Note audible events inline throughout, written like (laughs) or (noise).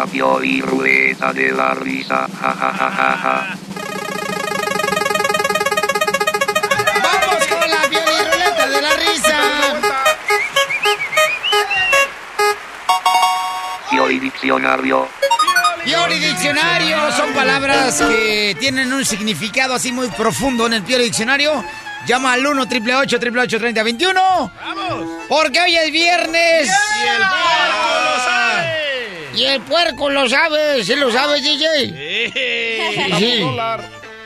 La Pioli Ruleta de la Risa, ja ja ja ja ja. ¡Vamos con la ruleta de la risa! Pioli Diccionario. Pioli Diccionario son palabras que tienen un significado así muy profundo en el Pioli Diccionario. Llama al 1 888 3021 ¡Vamos! Porque hoy es viernes. Y el. Y el puerco lo sabe. ¿Sí lo sabe, DJ? Sí.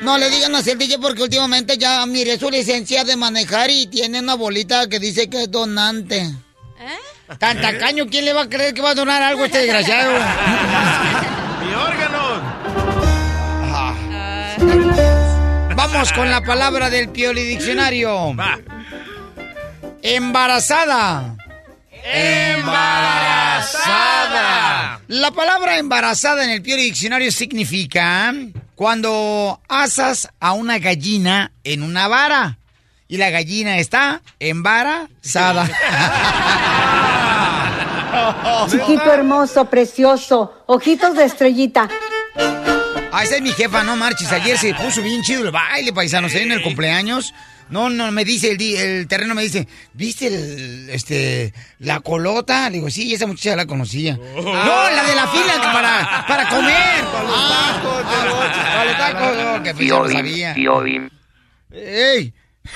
No le digan así al DJ porque últimamente ya miré su licencia de manejar y tiene una bolita que dice que es donante. ¿Eh? Tan tacaño, ¿quién le va a creer que va a donar algo a este desgraciado? (laughs) Mi órgano. Vamos con la palabra del Pioli Diccionario. Embarazada. Embarazada. La palabra embarazada en el Pioli Diccionario significa cuando asas a una gallina en una vara y la gallina está embarazada. (laughs) Chiquito hermoso, precioso, ojitos de estrellita. Ah, esa es mi jefa, no marches. Ayer se puso bien chido el baile, paisanos, ahí en el cumpleaños. No, no, me dice el, terreno, me dice, ¿viste el, este, la colota? Le digo, sí, esa muchacha la conocía. No, la de la fila para, para comer. Ah, Para los tacos, no, que pues ya lo Piolín, sabía. Piolín. ¡Ey!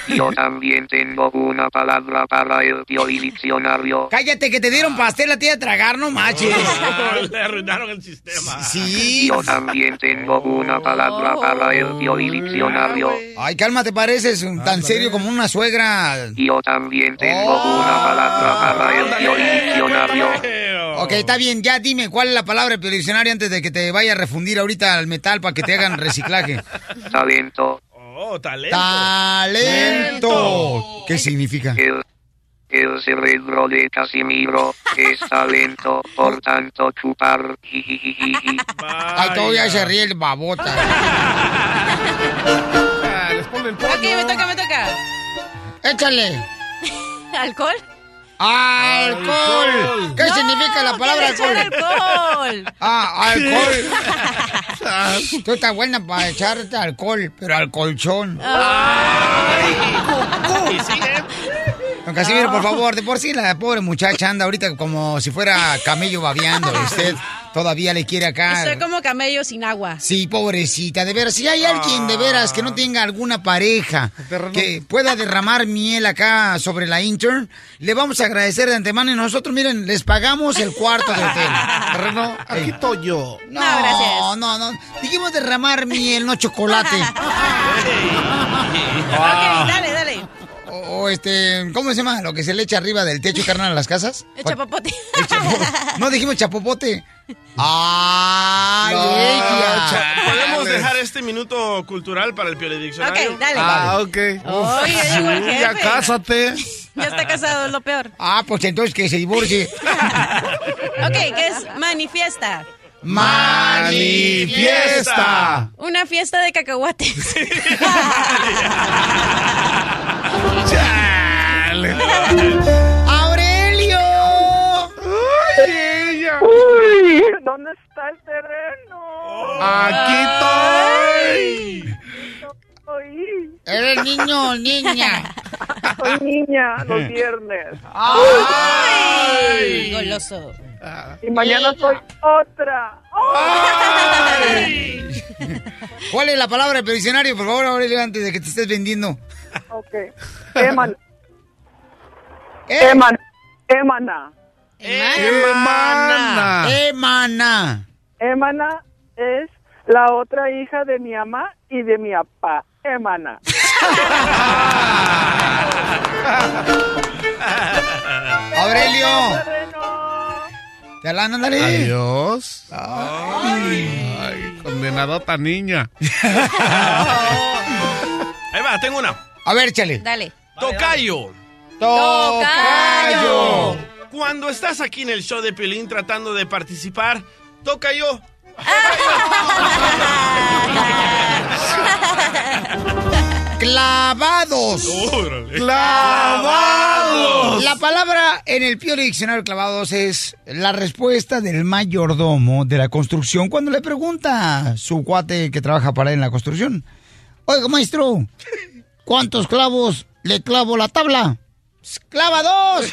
Yo también tengo una palabra para el Pioli Diccionario. Cállate, que te dieron pastel a ti a tragar, no manches. (laughs) Le arruinaron el sistema. Sí. Yo también tengo una palabra para el Pioli Diccionario. Ay, cálmate, pareces tan serio como una suegra. Yo también tengo una palabra para el Pioli Diccionario. Ok, está bien, ya dime cuál es la palabra del diccionario antes de que te vaya a refundir ahorita al metal para que te hagan reciclaje. Talento. Oh, talento. Talento. ¿Qué significa? El, el cerebro de Casimiro es talento, por tanto chupar. Ay, todavía se ríe el babota. Ok, me toca, me toca. Échale. (laughs) ¿Alcohol? Alcohol. ¿Qué No, significa la palabra alcohol? alcohol. Ah, alcohol. (laughs) Tú estás buena para echarte alcohol, pero al colchón. Y sigue. Don Casimiro, por favor, de por sí la pobre muchacha anda ahorita como si fuera camello babeando. y Usted todavía le quiere acá. Soy como camello sin agua. Sí, pobrecita, de veras. Si hay alguien de veras que no tenga alguna pareja que pueda derramar miel acá sobre la intern, le vamos a agradecer de antemano y nosotros, miren, les pagamos el cuarto de hotel. (laughs) Terreno, Aquí estoy yo. No, No, gracias. no, no. Dijimos derramar miel, no chocolate. (laughs) Ok, dale, dale. O, este, ¿cómo se llama? Lo que se le echa arriba del techo, carnal, a las casas. El chapapote. No dijimos chapopote. ¡Ay, No, ¿Podemos dejar este minuto cultural para el Pioli Diccionario? Ok, dale. Ah, ok. Oye, el. Ya cásate. Ya está casado, es lo peor. Ah, pues entonces que se divorcie. (laughs) Ok, ¿qué es manifiesta? ¡Manifiesta! Una fiesta de cacahuates. (laughs) (laughs) ¡Aurelio! Uy, ¿dónde está el terreno? Aquí estoy. Uy. ¿Eres niño o niña? soy niña los (laughs) viernes. Ay, goloso. Y mañana soy otra. (laughs) ¿Cuál es la palabra del diccionario, por favor, Aurelio, antes de que te estés vendiendo? Ok. Emana. Eh. Emana. Emana. Emana. Emana. Emana es la otra hija de mi mamá y de mi papá. Emana. (laughs) Aurelio. Te la ándale. Adiós. Ay, condenadota niña. (laughs) Ahí va, tengo una. A ver, chale. Dale. Tocayo. Tocayo. Cuando estás aquí en el show de Piolín tratando de participar, toca yo. (laughs) Clavados. ¡Clavados! La palabra en el Pío Diccionario clavados es la respuesta del mayordomo de la construcción cuando le pregunta a su cuate que trabaja para él en la construcción. Oiga, maestro, ¿cuántos clavos le clavo la tabla? ¡Clava dos! (laughs)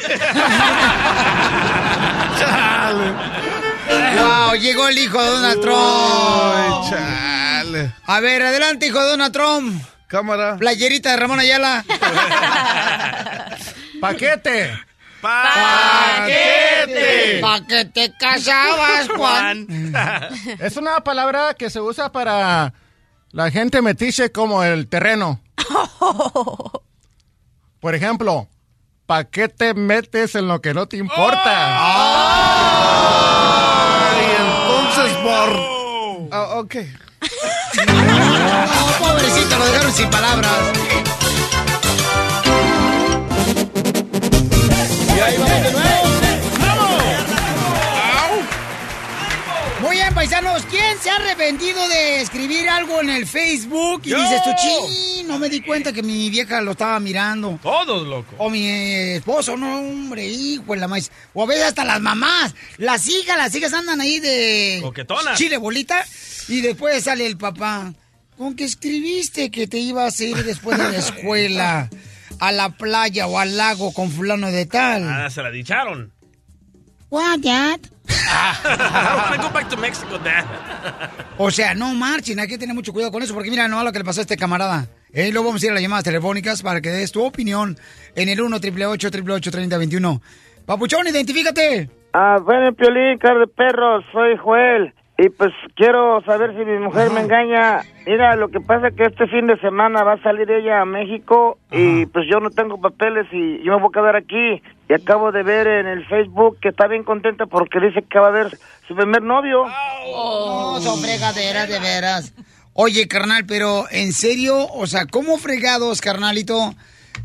¡Wow! Llegó el hijo de Donald Trump. Chale. A ver, adelante, hijo de Donald Trump. Cámara. Playerita de Ramón Ayala. (laughs) Paquete. ¡Paquete! ¿Pa' que te casabas, Juan? (laughs) Es una palabra que se usa para la gente metiche como el terreno. Por ejemplo, ¿pa' qué te metes en lo que no te importa? Ay, entonces por... Ok. Oh, (laughs) pobrecito, lo dejaron sin palabras. Y ahí vamos de nuevo. Muy bien, paisanos, ¿quién se ha arrepentido de escribir algo en el Facebook? Y Yo. dices tú, sí, no me di cuenta que mi vieja lo estaba mirando. Todos, loco. O mi esposo, no, hombre, hijo de la maíz. O a veces hasta las mamás, las hijas, las hijas andan ahí de... Coquetonas. Chile bolita. Y después sale el papá. ¿Con qué escribiste que te ibas a ir después de la escuela? A la playa o al lago con fulano de tal. Ah, se la dicharon. What, Dad? I wanna (laughs) go back to Mexico, Dad. O sea, no marchen, hay que tener mucho cuidado con eso, porque mira, no lo que le pasó a este camarada. Eh, luego vamos a ir a las llamadas telefónicas para que des tu opinión en el 1 888 3021 Papuchón, identifícate. Ah, bueno, Piolín, cara de perro, soy Joel. Y pues quiero saber si mi mujer me engaña. Mira, lo que pasa es que este fin de semana va a salir ella a México y pues yo no tengo papeles y yo me voy a quedar aquí. Y acabo de ver en el Facebook que está bien contenta porque dice que va a ver su primer novio. No, son fregaderas, de veras. Oye, carnal, pero en serio, o sea, ¿cómo fregados, carnalito?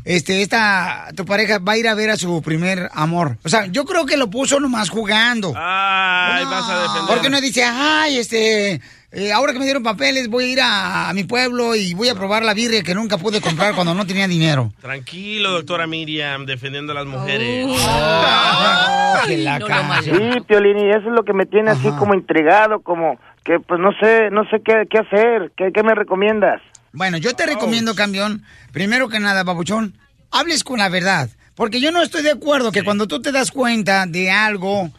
Este, esta, tu pareja va a ir a ver a su primer amor. O sea, yo creo que lo puso nomás jugando. Ay, vas a defender. Porque uno dice, ay, este, eh, ahora que me dieron papeles, voy a ir a, a mi pueblo y voy a probar la birria que nunca pude comprar cuando no tenía dinero. Tranquilo, doctora Miriam, defendiendo a las mujeres. Oh, (laughs) que la ca- Sí, Piolín, y eso es lo que me tiene así como intrigado, como que pues no sé, no sé qué, qué hacer. ¿Qué, ¿Qué me recomiendas? Bueno, yo te recomiendo, campeón, primero que nada, babuchón, hables con la verdad. Porque yo no estoy de acuerdo que cuando tú te das cuenta de algo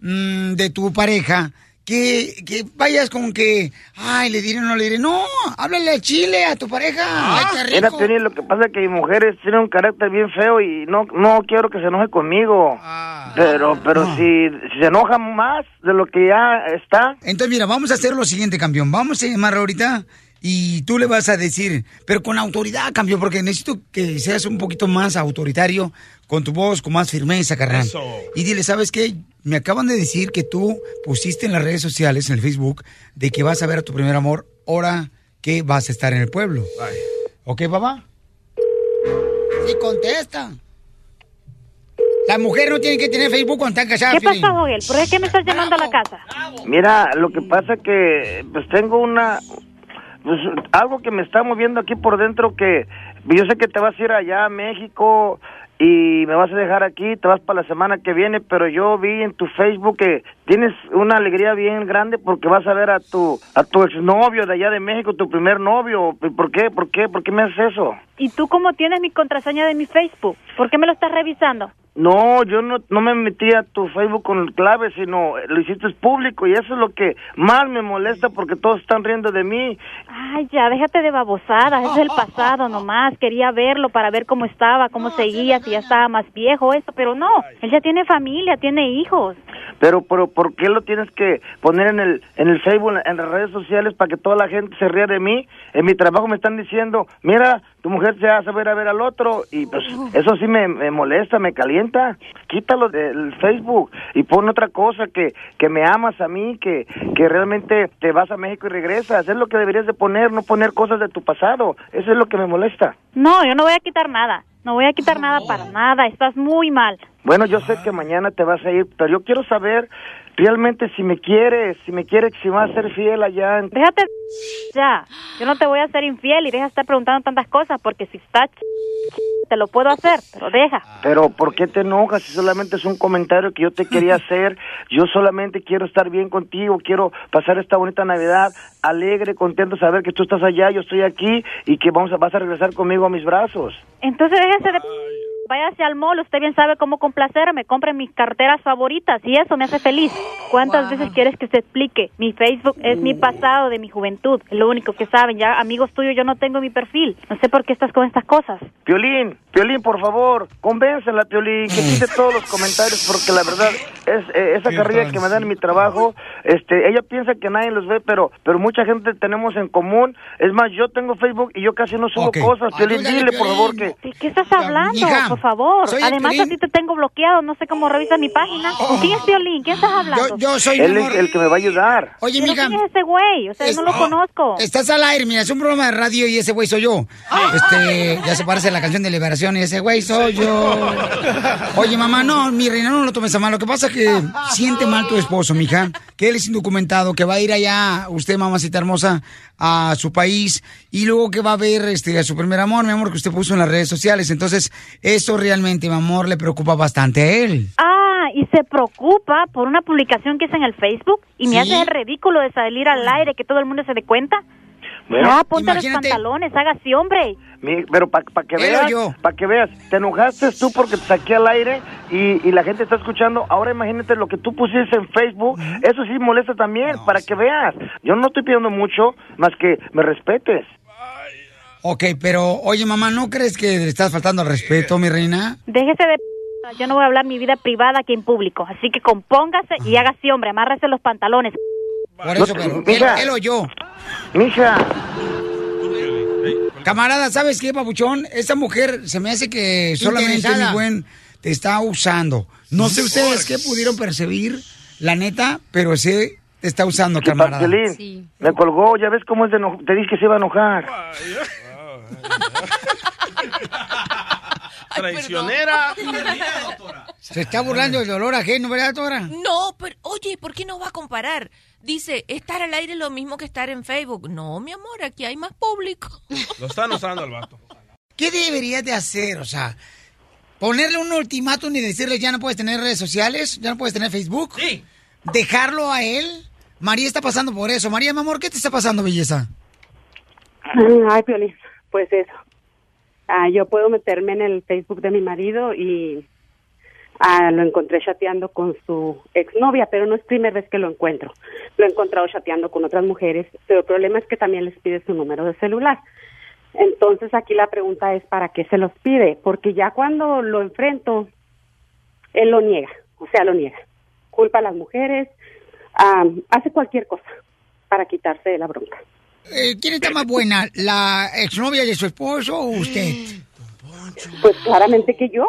mm, de tu pareja, que, que vayas con que, ay, le diré o no le diré. No, háblale a Chile, a tu pareja. Ay, qué rico. Piolín, lo que pasa es que mi mujer es- tiene un carácter bien feo y no, no quiero que se enoje conmigo. Pero, pero si, si se enoja más de lo que ya está, Entonces, mira, vamos a hacer lo siguiente, campeón. Vamos a llamar ahorita y tú le vas a decir, pero con autoridad, campeón, porque necesito que seas un poquito más autoritario, con tu voz, con más firmeza, carnal. Eso. Y dile, ¿sabes qué? Me acaban de decir que tú pusiste en las redes sociales, en el Facebook, de que vas a ver a tu primer amor ahora que vas a estar en el pueblo. ¿Ok, papá? Sí, contesta. La mujer no tiene que tener Facebook cuando está casada. ¿Qué pasa, Joel? ¿Por qué me estás llamando a la casa? mira, lo que pasa es que pues tengo una, pues algo que me está moviendo aquí por dentro que yo sé que te vas a ir allá a México y me vas a dejar aquí, te vas para la semana que viene, pero yo vi en tu Facebook que tienes una alegría bien grande porque vas a ver a tu a tu exnovio de allá de México, tu primer novio. ¿Por qué? ¿Por qué? ¿Por qué me haces eso? ¿Y tú cómo tienes mi contraseña de mi Facebook? ¿Por qué me lo estás revisando? No, yo no, no me metí a tu Facebook con clave, sino lo hiciste público y eso es lo que más me molesta porque todos están riendo de mí. Ay, ya, déjate de babosadas, es el pasado nomás. Quería verlo para ver cómo estaba, cómo seguía, si ya estaba más viejo, eso, pero no. Él ya tiene familia, tiene hijos. Pero, pero, ¿por qué lo tienes que poner en el, en el Facebook, en las redes sociales para que toda la gente se ría de mí? En mi trabajo me están diciendo, mira, tu mujer se hace ver a ver al otro y pues eso sí me, me molesta, me calienta. Quítalo del Facebook y pon otra cosa que, que me amas a mí, que, que realmente te vas a México y regresas. Es lo que deberías de poner, no poner cosas de tu pasado. Eso es lo que me molesta. No, yo no voy a quitar nada. No voy a quitar nada para nada. Estás muy mal. Bueno, yo sé que mañana te vas a ir, pero yo quiero saber realmente si me quieres, si me quieres, si vas a ser fiel allá. En... Déjate ya. Yo no te voy a ser infiel y deja de estar preguntando tantas cosas porque si está te lo puedo hacer, pero deja. Pero ¿por qué te enojas si solamente es un comentario que yo te quería (laughs) hacer? Yo solamente quiero estar bien contigo, quiero pasar esta bonita Navidad alegre, contento, saber que tú estás allá, yo estoy aquí y que vamos a, vas a regresar conmigo a mis brazos. Entonces déjese de váyase al mall, usted bien sabe cómo complacerme, compre mis carteras favoritas y eso me hace feliz. ¿Cuántas veces quieres que se explique? Mi Facebook es mi pasado de mi juventud, es lo único que saben, ya amigos tuyos yo no tengo mi perfil, no sé por qué estás con estas cosas. Piolín, Piolín, por favor, convéncela, Piolín, que quite todos los comentarios porque la verdad es eh, esa carrilla que me dan en mi trabajo, este, ella piensa que nadie los ve, pero pero mucha gente tenemos en común. Es más, yo tengo Facebook y yo casi no subo cosas. Piolín, dile por favor que ¿De qué estás hablando? Por favor. soy Además, a ti te tengo bloqueado, no sé cómo revisas mi página. ¿Con quién es Violín? ¿Quién estás hablando? Yo, yo soy él es el que me va a ayudar. Oye, ¿Pero mija. quién es ese güey? O sea, no lo conozco. Estás al aire, mira, es un programa de radio y ese güey soy yo. Este, ya se parece a la canción de Liberación y ese güey soy yo. Oye, mamá, no, mi reina, no lo tomes a mal. Lo que pasa es que siente mal tu esposo, mija, que él es indocumentado, que va a ir allá, usted, mamacita hermosa, a su país y luego que va a ver este, a su primer amor, mi amor, que usted puso en las redes sociales. Entonces, eso realmente, mi amor, le preocupa bastante a él. Ah, y se preocupa por una publicación que hice en el Facebook y me Sí. hace el ridículo de salir al aire, que todo el mundo se dé cuenta. Bueno, ah, ponte los pantalones, hágase hombre. Mi- pero para que Él o veas, para que veas, te enojaste tú porque te saqué al aire y, y la gente está escuchando. Ahora imagínate lo que tú pusiste en Facebook, eso sí molesta también, para que veas. Yo no estoy pidiendo mucho, más que me respetes. Ok, pero, oye, mamá, ¿no crees que le estás faltando al respeto, mi reina? Déjese de... p- Yo no voy a hablar mi vida privada aquí en público, así que compóngase y hágase hombre, amárrese los pantalones. Por eso, pero él, mija. él o yo. Mija, Camarada, ¿sabes qué, papuchón? Esta mujer se me hace que solamente mi buen te está usando. No sé ustedes qué pudieron percibir, la neta, pero sí te está usando, camarada. Piolín, me colgó, ya ves cómo es de eno- Te dije que se iba a enojar. Traicionera. Se está burlando del dolor ajeno, ¿verdad, doctora? No, pero oye, ¿por qué no va a comparar? Dice, estar al aire es lo mismo que estar en Facebook. No, mi amor, aquí hay más público. Lo están usando el vato. ¿Qué deberías de hacer? O sea, ponerle un ultimátum y decirle ya no puedes tener redes sociales, ya no puedes tener Facebook. Sí. Dejarlo a él. María está pasando por eso. María, mi amor, ¿qué te está pasando, belleza? Ay, Piolín, pues eso. Ah, yo puedo meterme en el Facebook de mi marido y ah, lo encontré chateando con su exnovia, pero no es primera vez que lo encuentro. Lo he encontrado chateando con otras mujeres, pero el problema es que también les pide su número de celular. Entonces aquí la pregunta es, ¿para qué se los pide? Porque ya cuando lo enfrento, él lo niega, o sea, lo niega. Culpa a las mujeres, ah, hace cualquier cosa para quitarse de la bronca. Eh, ¿Quién está más buena, la exnovia de su esposo o usted? Pues claramente que yo.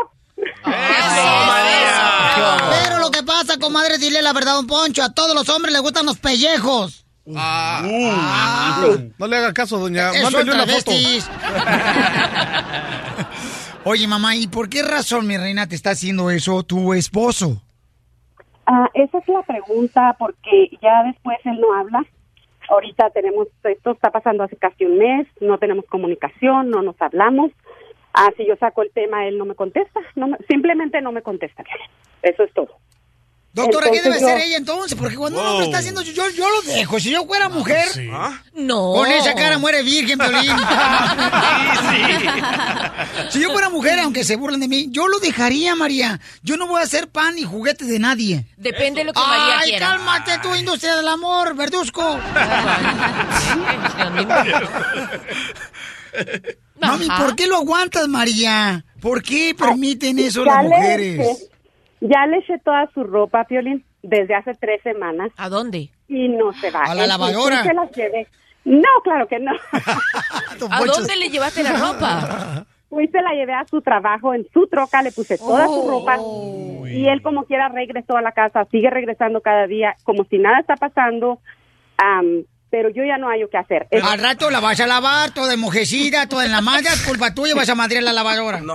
Pero lo que pasa, comadre, dile la verdad, don Poncho, a todos los hombres les gustan los pellejos. Ah. No le haga caso, doña. Eso Mándale una foto. (laughs) Oye, mamá, ¿y por qué razón, mi reina, te está haciendo eso tu esposo? Ah, esa es la pregunta porque ya después él no habla. Ahorita tenemos, esto está pasando hace casi un mes, no tenemos comunicación, no nos hablamos. Ah, si yo saco el tema, él no me contesta. No me- simplemente no me contesta. Eso es todo. Doctora, ¿qué debe yo- hacer ella entonces? Porque cuando uno me está haciendo, yo, yo lo dejo. Si yo fuera mujer, No. con esa cara muere virgen, (laughs) Piolín. Si yo fuera mujer, aunque se burlen de mí, yo lo dejaría, María. Yo no voy a hacer pan ni juguete de nadie. Depende de lo que María Ay, quiera. cálmate tú, industria del amor, verduzco. (laughs) Mami. ¿por qué lo aguantas, María? ¿Por qué permiten eso las mujeres? Ya le eché toda su ropa, Piolín, desde hace tres semanas. ¿A dónde? Y no se va. ¿A la lavadora? se las llevé. No, claro que no. (laughs) ¿A dónde le llevaste la ropa? Fui, (laughs) se la llevé a su trabajo en su troca, le puse toda su ropa y él como quiera regresó a la casa, sigue regresando cada día como si nada está pasando, am, pero yo ya no hay qué hacer. Es- Al rato la vas a lavar, toda enmojecida, toda en la malla, es culpa tuya, vas a madrear la lavadora. No,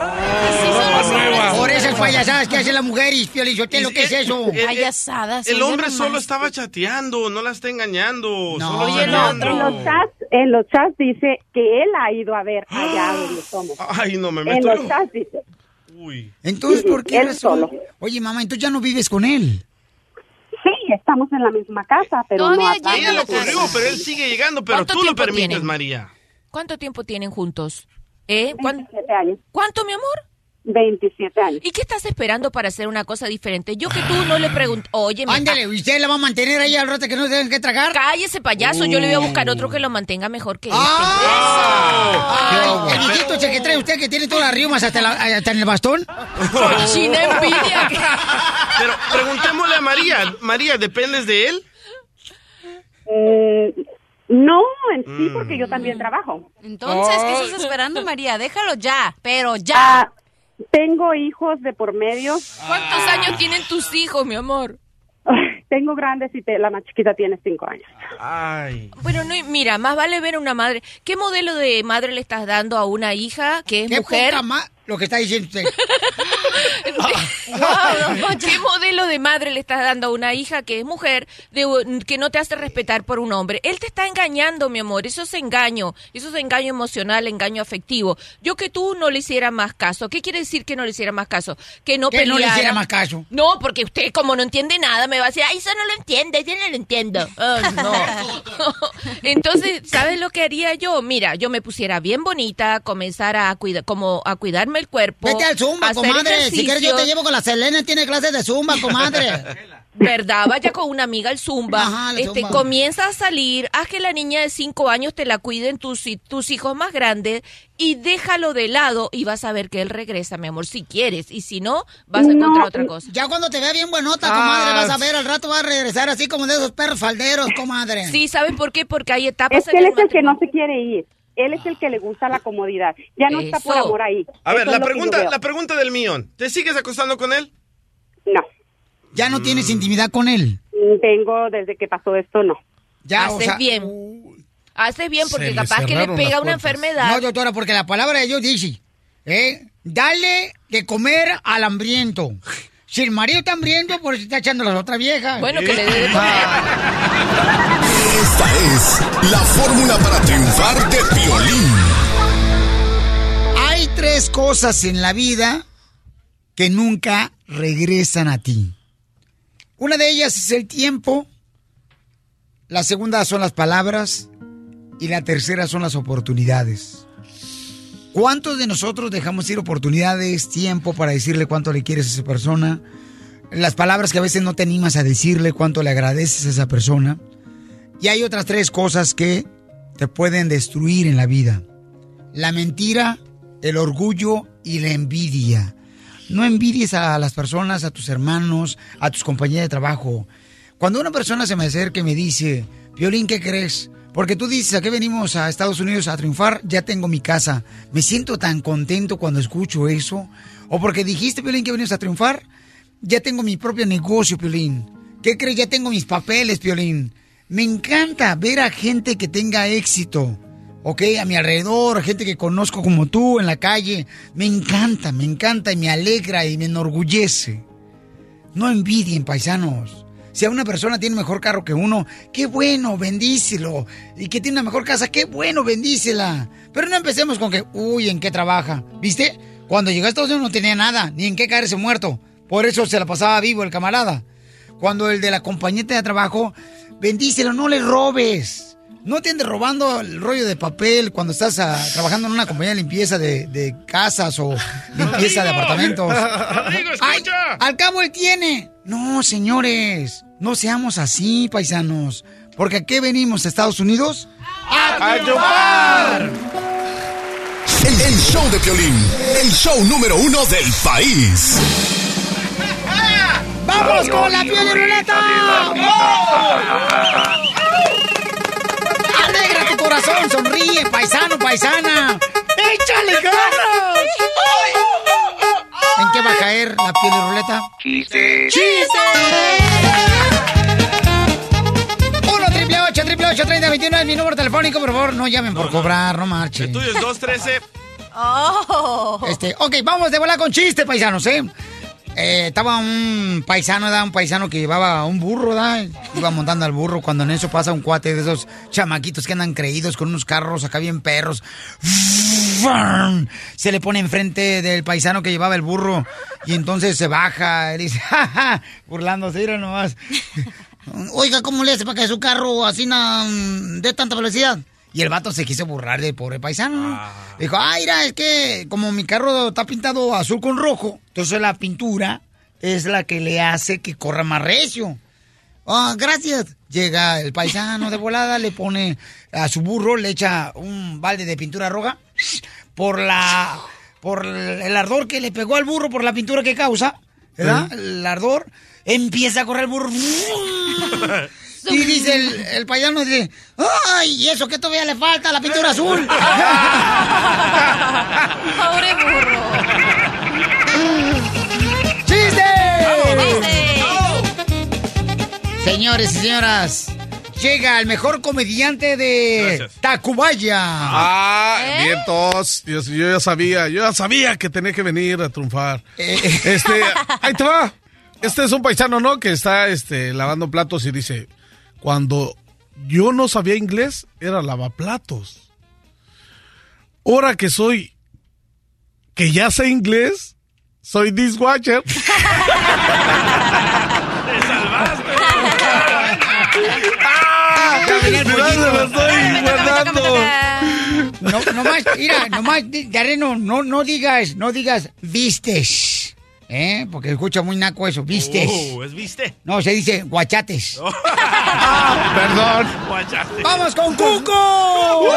Por esas payasadas que hace la mujer y Piolichotelo, ¿qué es eso? El- Payasadas. El hombre solo estaba chateando, no la está engañando. solo Oye, no, chateando. en los chats, en los chats dice que él ha ido a ver allá donde somos. Ay, no me En meto. los chats dice. Entonces, ¿por qué Él razón? solo. Oye, mamá, entonces ya no vives con él. Estamos en la misma casa, pero no Todavía atrás Ella lo corrió, pero él sigue llegando, pero ¿Cuánto tú lo permites, tienen? María. ¿Cuánto tiempo tienen juntos? ¿Eh? ¿Cuán- 27 años. ¿Cuánto, mi amor? 27 años. ¿Y qué estás esperando para hacer una cosa diferente? Yo que tú no le pregunto, oye, Ándale, ¿y usted la va a mantener ahí al rato que no tengan que tragar? cállese payaso, yo le voy a buscar otro que lo mantenga mejor que este. ¡Ah! Viejito ese que trae usted que tiene todas las riumas hasta, la- hasta en el bastón. Cochina envidia. Pero preguntémosle a María. María, ¿dependes de él? Mm, no, en sí, porque yo también trabajo. Entonces, ¿qué estás esperando, María? Déjalo ya, pero ya. Ah, tengo hijos de por medio. ¿Cuántos años tienen tus hijos, mi amor? Tengo grandes y te- la más chiquita tiene cinco años. Ay. Bueno, no, mira, más vale ver a una madre. ¿Qué modelo de madre le estás dando a una hija que es ¿Qué mujer? ma- lo que está diciendo usted. (laughs) ¿Qué modelo de madre le estás dando a una hija que es mujer, de, que no te hace respetar por un hombre? Él te está engañando, mi amor. Eso es engaño. Eso es engaño emocional, engaño afectivo. Yo que tú no le hiciera más caso. ¿Qué quiere decir que no le hiciera más caso? Que no Que no le hiciera más caso. No, porque usted como no entiende nada me va a decir, ay, eso no lo entiende, yo no lo entiendo. Ah, no. (laughs) Entonces, ¿sabes lo que haría yo? Mira, yo me pusiera bien bonita, comenzara a cuidar, como a cuidarme el cuerpo. Vete al Zumba, comadre. Si quieres yo te llevo con la Selena, tiene clases de Zumba, (laughs) comadre. ¿Verdad? Vaya con una amiga al Zumba. Ajá, este, Zumba. comienza a salir, haz que la niña de cinco años te la cuiden tus, tus hijos más grandes y déjalo de lado y vas a ver que él regresa, mi amor, si quieres. Y si no, vas a No, encontrar otra cosa. Ya cuando te vea bien buenota, Ah. comadre, vas a ver, al rato va a regresar así como de esos perros falderos, comadre. Sí, ¿saben por qué? Porque hay etapas Es que él el es el que no se quiere ir. Él es el que le gusta la comodidad. Ya no está por amor ahí. A ver, la pregunta, la pregunta del millón. ¿Te sigues acostando con él? No. Ya no tienes intimidad con él. Mm, Tengo desde que pasó esto, no. Ya, o Haces sea, bien. Haces bien porque capaz que le pega una enfermedad. No, doctora, porque la palabra de Dios dice, ¿eh? Dale de comer al hambriento. Si el marido está hambriento, por eso está echando a las otras viejas. Bueno, que le dé de comer. (laughs) Esta es la fórmula para triunfar de violín. Hay tres cosas en la vida que nunca regresan a ti. Una de ellas es el tiempo, la segunda son las palabras y la tercera son las oportunidades. ¿Cuántos de nosotros dejamos ir oportunidades, tiempo para decirle cuánto le quieres a esa persona? Las palabras que a veces no te animas a decirle cuánto le agradeces a esa persona. Y hay otras tres cosas que te pueden destruir en la vida. La mentira, el orgullo y la envidia. No envidies a las personas, a tus hermanos, a tus compañeros de trabajo. Cuando una persona se me acerca y me dice, Violín, ¿qué crees? Porque tú dices, ¿a qué venimos a Estados Unidos a triunfar? Ya tengo mi casa. Me siento tan contento cuando escucho eso. O porque dijiste, Violín, que venimos a triunfar. Ya tengo mi propio negocio, Piolín. ¿Qué crees? Ya tengo mis papeles, Piolín. Me encanta ver a gente que tenga éxito. ¿ok? A mi alrededor, gente que conozco como tú en la calle. Me encanta, me encanta y me alegra y me enorgullece. No envidien, paisanos. Si a una persona tiene mejor carro que uno, qué bueno, bendícelo. Y que tiene una mejor casa, qué bueno, bendícela. Pero no empecemos con que, uy, ¿en qué trabaja? ¿Viste? Cuando llegó a Estados Unidos no tenía nada, ni en qué caerse muerto. Por eso se la pasaba vivo el camarada. Cuando el de la compañía de trabajo, bendícelo, no le robes. No te andes robando el rollo de papel cuando estás ah, trabajando en una compañía de limpieza de, de casas o (laughs) limpieza de apartamentos. Rodrigo, Ay, escucha. al cabo él tiene. No, señores, no seamos así, paisanos. Porque aquí venimos a Estados Unidos a triunfar. El, el show de Piolín, el show número uno del país. ¡Vamos con la piel de ruleta! ¡Alegra tu corazón! ¡Sonríe, paisano, paisana! ¡Échale ganas! ¿En qué va a caer la piel de ruleta? Chiste. ¡Chiste! 1 triple 8 triple 8 30 21 es mi número telefónico, por favor, no llamen por cobrar, no marchen. El tuyo es 213. Oh. Este, ok, vamos de volar con chiste, paisanos, ¿eh? Eh, estaba un paisano, ¿da? un paisano que llevaba un burro, ¿da? iba montando al burro cuando en eso pasa un cuate de esos chamaquitos que andan creídos con unos carros acá bien perros. Se le pone enfrente del paisano que llevaba el burro y entonces se baja y dice, "Ja, ja", burlándose, mira nomás. (laughs) Oiga, ¿cómo le hace para que su carro así na, de tanta velocidad? Y el vato se quiso burlar del pobre paisano. ¿no? Dijo, ah, mira, es que como mi carro está pintado azul con rojo, entonces la pintura es la que le hace que corra más recio. Ah, gracias. Llega el paisano de volada, le pone a su burro, le echa un balde de pintura roja por la por el ardor que le pegó al burro por la pintura que causa, ¿verdad? El ardor empieza a correr el burro. (laughs) Y dice el, el paisano, dice, ¡ay! ¿Y eso que todavía le falta? La pintura azul. (laughs) Pobre burro. ¡Chiste! Señores y señoras, llega el mejor comediante de Tacubaya. Ah, ¿Eh? vientos. Yo, yo ya sabía, yo ya sabía que tenía que venir a triunfar. Eh. Este, (laughs) ahí te va. Este es un paisano, ¿no? Que está este, lavando platos y dice, cuando yo no sabía inglés, era lavaplatos. Ahora que soy, que ya sé inglés, soy dishwasher. (laughs) Se lo pollito. estoy guardando. No, nomás, mira, nomás, di- Gareno, no, no digas, no digas vistes, ¿eh? Porque escucha muy naco eso, vistes. Oh, ¿es viste? No, se dice guachates. (laughs) Perdón. Guachaste. ¡Vamos con Cuco!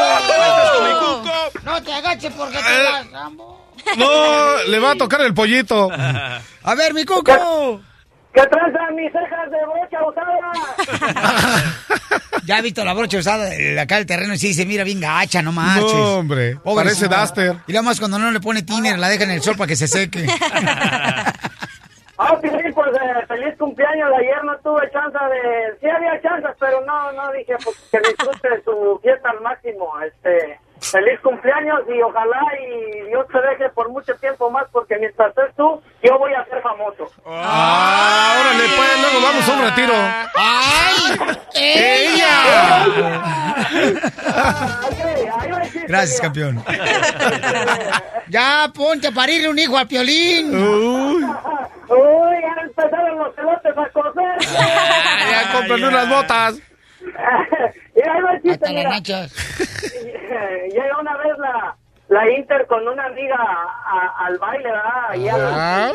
No te agaches porque te Eh. vas, Rambo. No, (laughs) le va a tocar el pollito. (laughs) A ver, mi Cuco. ¿Qué tranza mis cejas de brocha usada? Ya he visto la brocha usada acá del terreno y sí se mira bien gacha, no marches. No, hombre, parece Duster. Y lo más cuando no le pone tiner, la deja en el sol para que se seque. (laughs) Ah, sí, pues eh, feliz cumpleaños. Ayer no tuve chance de... Sí había chances, pero no, no dije pues, que disfrute su fiesta al máximo. Este, feliz cumpleaños y ojalá y Dios te deje por mucho tiempo más porque mientras estés tú, yo voy a ser famoso. Ah, órale, pues, luego vamos a un retiro. ¡Ay! Gracias, campeón. ya ponte a parirle un hijo a Piolín. Uy, ya empezaron los pelotes a coser. Ya, cómprale unas botas. (laughs) Hasta mira. (laughs) Llega una vez la, la Inter con una amiga a- al baile, ¿verdad? Y Ah.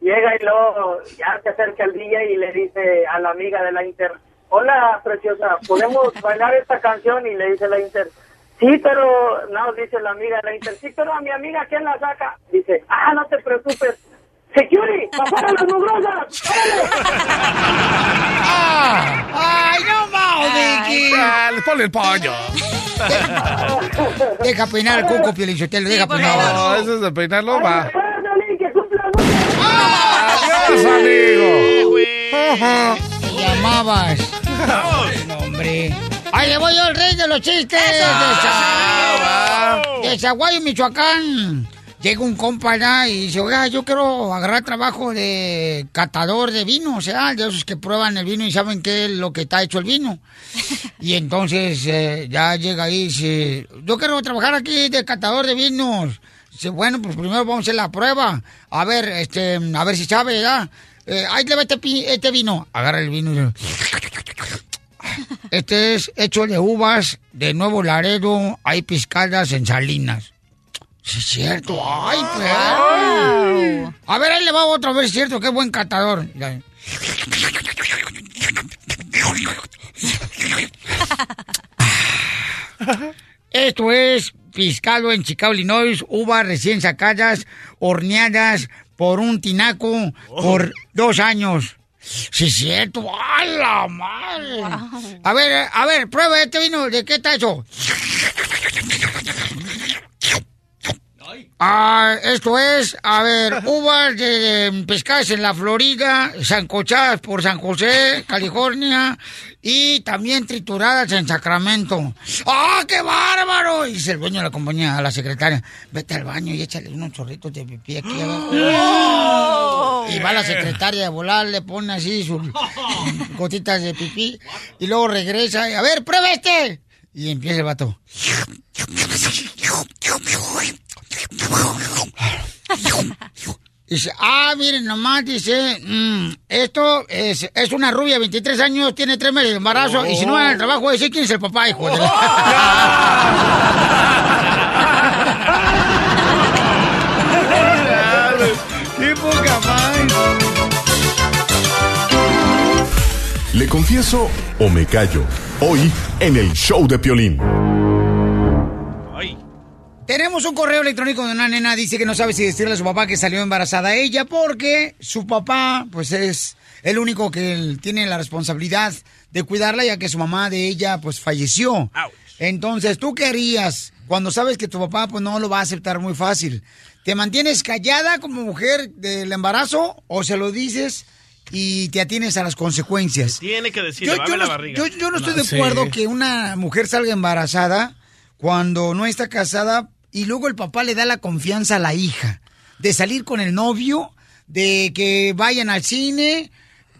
llega y luego ya se acerca el DJ y le dice a la amiga de la Inter, hola preciosa, ¿podemos (laughs) bailar esta canción? Y le dice la Inter, sí, pero, no, dice la amiga de la Inter, sí, pero a mi amiga, ¿quién la saca? Dice, ah, no te preocupes. Security, pasar a las mugrosas. ¡Ay, no más, Vicky! Ah, le ponle el pollo. Deja peinar al cuco, Piolín, Sotelo, deja peinar. No, eso es de peinarlo, va. Adiós, amigo. Te llamabas. No, hombre. Ahí le voy yo, el rey de los chistes. De, Za- de Zaguayo, Michoacán. Llega un compa allá y dice, oiga, yo quiero agarrar trabajo de catador de vino, o sea, de esos que prueban el vino y saben qué es lo que está hecho el vino. (laughs) Y entonces eh, ya llega ahí y dice, yo quiero trabajar aquí de catador de vinos. Dice, bueno, pues primero vamos a hacer la prueba. A ver, este, a ver si sabe, ¿verdad? Eh, ahí le va este, este vino. Agarra el vino y dice, este es hecho de uvas de Nuevo Laredo, hay piscadas en Salinas. Sí, es cierto. Ay, pues. A ver, ahí le va otra vez, cierto, qué buen catador. Esto es piscado en Chicago, Illinois, uvas recién sacadas, horneadas por un tinaco por dos años. Sí, es cierto. ¡A la madre! A ver, a ver, prueba este vino. ¿De qué está hecho? Ah, esto es, a ver, uvas de, de pescadas en la Florida, sancochadas por San José, California, y también trituradas en Sacramento. ¡Ah, qué bárbaro! Dice el dueño de la compañía a la secretaria, vete al baño y échale unos chorritos de pipí aquí abajo. ¡Oh! Y va la secretaria de volar, le pone así sus gotitas de pipí, y luego regresa, y, a ver, prueba este. Y empieza el vato. Dice, ah, miren nomás, dice, mm, esto es, es una rubia, 23 años, tiene 3 meses de embarazo, y si no va al trabajo, dice quién es el papá, hijo de (laughs) ¡Qué poca! Le confieso o me callo. Hoy en el show de Piolín. Tenemos un correo electrónico de una nena, dice que no sabe si decirle a su papá que salió embarazada a ella porque su papá, pues es el único que tiene la responsabilidad de cuidarla ya que su mamá de ella, pues falleció. Entonces, ¿tú qué harías cuando sabes que tu papá, pues no lo va a aceptar muy fácil? ¿Te mantienes callada como mujer del embarazo o se lo dices y te atienes a las consecuencias? Tiene que va a ver no, la barriga. yo- yo no estoy de Sí. acuerdo que una mujer salga embarazada cuando no está casada y luego el papá le da la confianza a la hija de salir con el novio, de que vayan al cine,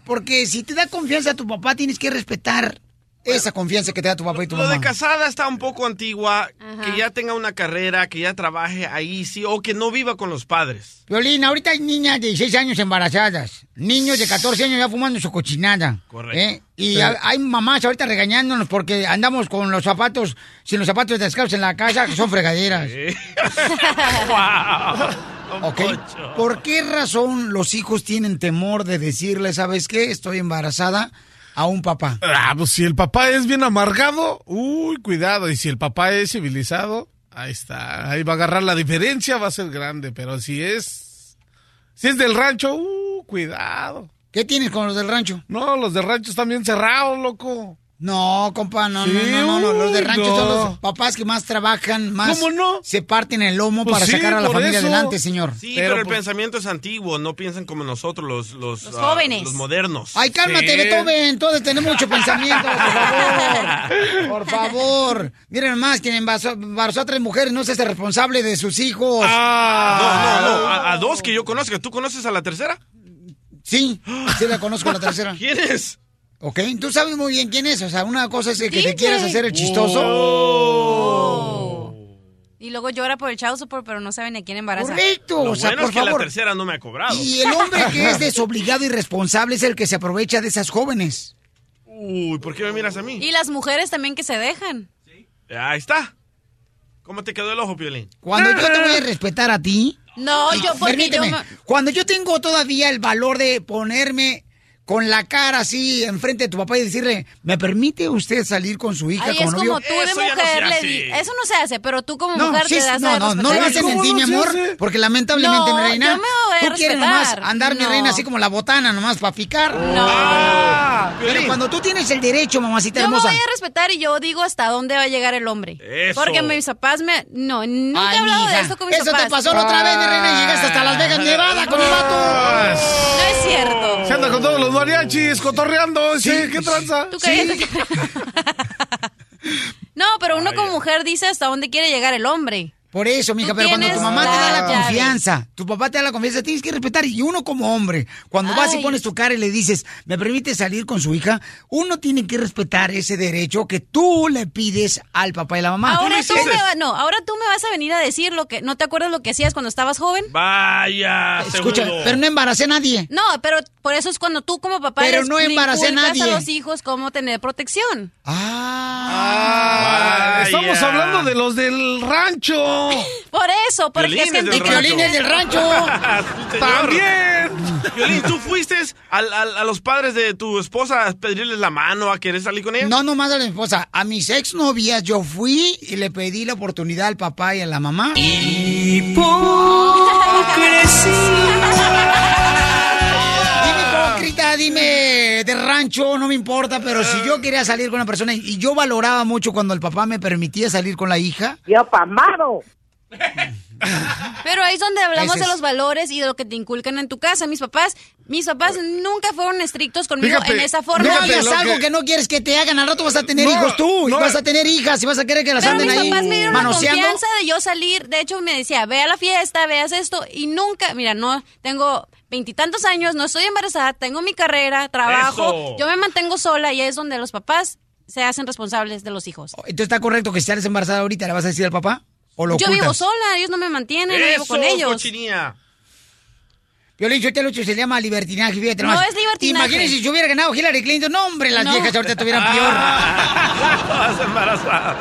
porque si te da confianza a tu papá tienes que respetar esa confianza que te da tu papá y tu Lo de mamá. casada está un poco antigua, que ya tenga una carrera, que ya trabaje ahí, sí, o que no viva con los padres. Violín, ahorita hay niñas de 16 años embarazadas, niños de 14 años ya fumando su cochinada. Correcto. ¿eh? Y Sí. ha- hay mamás ahorita regañándonos porque andamos con los zapatos, sin los zapatos descalzos en la casa, que son fregaderas. (laughs) ¿Ok? ¿Por qué razón los hijos tienen temor de decirle, ¿sabes qué? Estoy embarazada a un papá. Ah, pues si el papá es bien amargado, uy, cuidado. Y si el papá es civilizado, ahí está. Ahí va a agarrar la diferencia, va a ser grande. Pero si es. Si es del rancho, uh, cuidado. ¿Qué tienes con los del rancho? No, los del rancho están bien cerrados, loco. No, compa, no, Sí, no, no, no, no, Los de rancho no. son los papás que más trabajan, más ¿Cómo no? se parten el lomo Pues para sí, sacar a la familia eso. adelante, señor. Sí, pero, el pensamiento es antiguo, no piensan como nosotros, los, los, Los ah, jóvenes. los modernos. Ay, cálmate, Sí. Beethoven, todos tenemos mucho pensamiento, por favor. (laughs) Por favor. Miren más, quien embarazó, embarazó a tres mujeres no se hace responsable de sus hijos. No, no, no, a, a dos que yo conozco. ¿Tú conoces a la tercera? Sí, sí la conozco la tercera. (laughs) ¿Quién es? Ok, tú sabes muy bien quién es. O sea, una cosa es que te quieras hacer el chistoso. Oh. Y luego llora por el child support, pero no saben a quién embaraza. Correcto, Lo o sea, bueno por es que favor. la tercera no me ha cobrado. Y el hombre que es (laughs) desobligado y responsable es el que se aprovecha de esas jóvenes. Uy, ¿por qué me miras a mí? Y las mujeres también que se dejan. Ahí está. ¿Cómo te quedó el ojo, Piolín? Cuando yo te voy a (laughs) respetar a ti. No, yo porque permíteme, yo me- Cuando yo tengo todavía el valor de ponerme con la cara así enfrente de tu papá y decirle, ¿me permite usted salir con su hija Ay, como es novio? como tú de mujer le di- Eso no se hace, pero tú como No, mujer sí, te das no, no, no lo respetar. hacen en ti, mi amor, porque lamentablemente, No, mi reina, yo me voy a tú quieres nomás respetar. andar, mi No. reina, así como la botana, nomás para picar. No. Pero cuando tú tienes el derecho, mamacita Yo me hermosa. voy a respetar y yo digo hasta dónde va a llegar el hombre. Eso. Porque mis papás me... No, nunca Ay, he hablado de mija, esto con mis eso te papás. pasó la otra vez, mi reina, y llegaste hasta Las Vegas, Nevada, con el vato. No es cierto. Se anda con todos los mariachis, cotorreando. Sí, ¿Qué tranza? Tú cállate. (laughs) No, pero uno como mujer dice hasta dónde quiere llegar el hombre. Por eso, mija, pero cuando tu mamá te da la llave. confianza, tu papá te da la confianza, tienes que respetar. Y uno como hombre, cuando vas y pones tu cara y le dices, ¿me permite salir con su hija? Uno tiene que respetar ese derecho que tú le pides al papá y la mamá. Ahora tú, me va- no, ahora tú me vas a venir a decir lo que no te acuerdas lo que hacías cuando estabas joven. Vaya, Escucha, seguro. pero no embaracé a nadie. No, pero por eso es cuando tú como papá Pero les no embaracé a nadie. a los hijos cómo tener protección. Ah, estamos hablando de los del rancho. (laughs) Por eso, porque es que es del rancho. (laughs) Del. También. Violín, ¿tú fuiste al- al- a los padres de tu esposa a pedirles la mano, a querer salir con ella? No, nomás a la esposa. A mis exnovias yo fui y le pedí la oportunidad al papá y a la mamá. (laughs) Dime hipócrita, dime rancho, no me importa, pero si yo quería salir con una persona y- y yo valoraba mucho cuando el papá me permitía salir con la hija. Yo pamado. Pero ahí es donde hablamos de los valores y de lo que te inculcan en tu casa. Mis papás, mis papás nunca fueron estrictos conmigo Fíjate, en esa forma. No hagas algo que- que... no quieres que te hagan. Al rato vas a tener No, hijos tú, no. y vas a tener hijas, y vas a querer que las Pero anden mis ahí papás me dieron la confianza de yo salir. De hecho, me decía, ve a la fiesta, veas esto. Y nunca, mira, no, tengo veintitantos años, no estoy embarazada, tengo mi carrera, trabajo. Eso. Yo me mantengo sola y es donde los papás se hacen responsables de los hijos. Entonces está correcto que si sales embarazada ahorita, ¿le vas a decir al papá? ¿O lo Yo vivo sola, ellos no me mantienen, yo vivo con ellos. cochinilla. Violín, yo te lo se llama libertinaje, fíjate No nomás. es libertinaje. Imagínense si yo hubiera ganado Hillary Clinton. No, hombre, las No. viejas ahorita estuvieran peor. (laughs) Estás embarazada.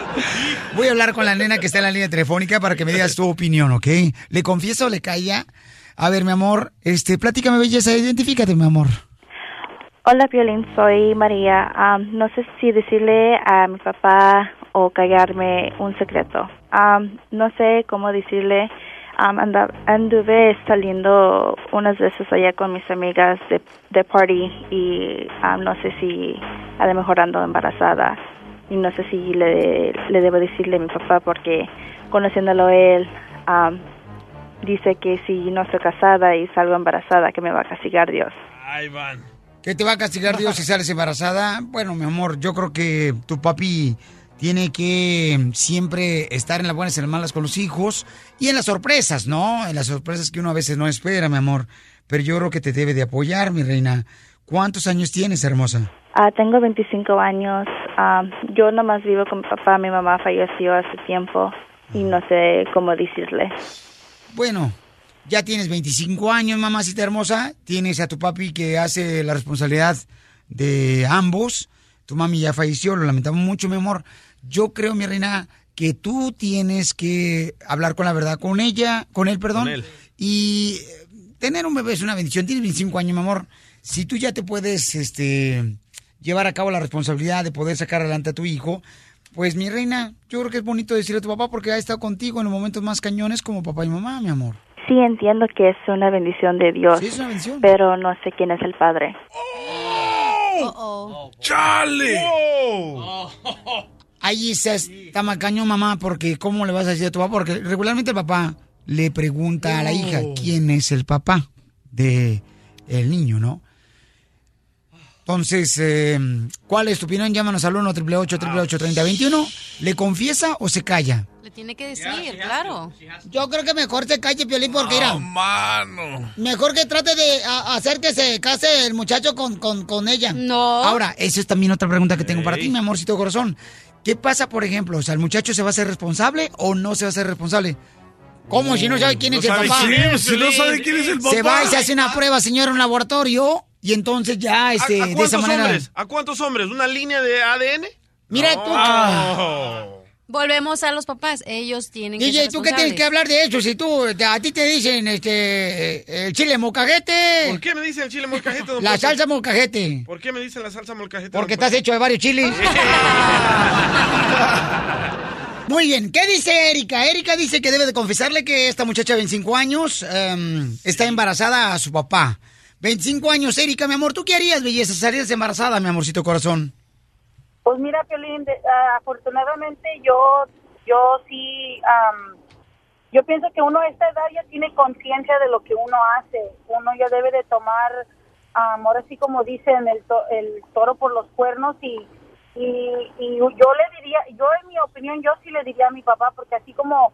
Voy a hablar con la nena que está en la línea telefónica para que me digas tu opinión, ¿ok? ¿Le confieso o le calla? A ver, mi amor, este, platícame, belleza, identifícate, mi amor. Hola, Piolín, soy María. Am, no sé si decirle a mi papá o callarme un secreto. Am, no sé cómo decirle. Anda- anduve saliendo unas veces allá con mis amigas de, de party y am, no sé si a lo mejor ando embarazada y no sé si le, le debo decirle a mi papá porque conociéndolo él am, dice que si no estoy casada y salgo embarazada que me va a castigar Dios. Ahí van. ¿Qué te va a castigar Dios si sales embarazada? Bueno, mi amor, yo creo que tu papi tiene que siempre estar en las buenas y en las malas con los hijos y en las sorpresas, ¿no? En las sorpresas que uno a veces no espera, mi amor. Pero yo creo que te debe de apoyar, mi reina. ¿Cuántos años tienes, hermosa? Ah, tengo 25 años. Ah, yo nomás vivo con mi papá. Mi mamá falleció hace tiempo y no sé cómo decirle. Bueno, ya tienes 25 años, mamacita hermosa. Tienes a tu papi que hace la responsabilidad de ambos. Tu mami ya falleció, lo lamentamos mucho, mi amor. Yo creo, mi reina, que tú tienes que hablar con la verdad con ella, con él, perdón. Con él. Y eh, tener un bebé es una bendición. Tienes 25 años, mi amor. Si tú ya te puedes este, llevar a cabo la responsabilidad de poder sacar adelante a tu hijo, pues mi reina, yo creo que es bonito decirle a tu papá porque ha estado contigo en los momentos más cañones como papá y mamá, mi amor. Sí, entiendo que es una bendición de Dios, Sí, es una bendición. pero no sé quién es el padre. ¡Chale! Ahí se está macaño, mamá, porque ¿cómo le vas a decir a tu papá? Porque regularmente el papá le pregunta a la hija quién es el papá de el niño, ¿no? Entonces, eh, ¿cuál es tu opinión? Llámanos al 1 888 3021 ¿Le confiesa o se calla? Le tiene que decir, claro. Yo creo que mejor se calle, Piolín, porque mira, mano. mejor que trate de a- hacer que se case el muchacho con, con, con ella. No. Ahora, esa es también otra pregunta que tengo para ti, mi amorcito corazón. ¿Qué pasa, por ejemplo? O sea, ¿el muchacho se va a hacer responsable o no se va a hacer responsable? ¿Cómo si no sabe quién No es el papá? quién Si no sabe quién es el papá. Se va y se hace una prueba, señor, en un laboratorio y entonces ya, ¿A, este, a de esa cuántos manera. hombres? ¿A cuántos hombres? ¿Una línea de ADN? Mira tú. Oh. Volvemos a los papás, ellos tienen que DJ, ser ¿tú qué tienes que hablar de eso? Si tú, a ti te dicen, este, el chile mocajete. ¿Por qué me dicen el chile molcajete? don La salsa molcajete. ¿Por qué me dicen la salsa molcajete? Porque estás hecho de varios chiles. (laughs) (laughs) Muy bien, ¿qué dice Erika? Erika dice que debe de confesarle que esta muchacha de 25 años em, está embarazada a su papá. 25 años, Erika, mi amor, ¿tú qué harías, belleza? ¿Salías embarazada, mi amorcito corazón? Pues mira, Piolín, de- ah, afortunadamente yo, yo sí, am, yo pienso que uno a esta edad ya tiene conciencia de lo que uno hace. Uno ya debe de tomar, am, ahora sí como dicen, el, to- el toro por los cuernos y, y, y yo le diría, yo en mi opinión, yo sí le diría a mi papá, porque así como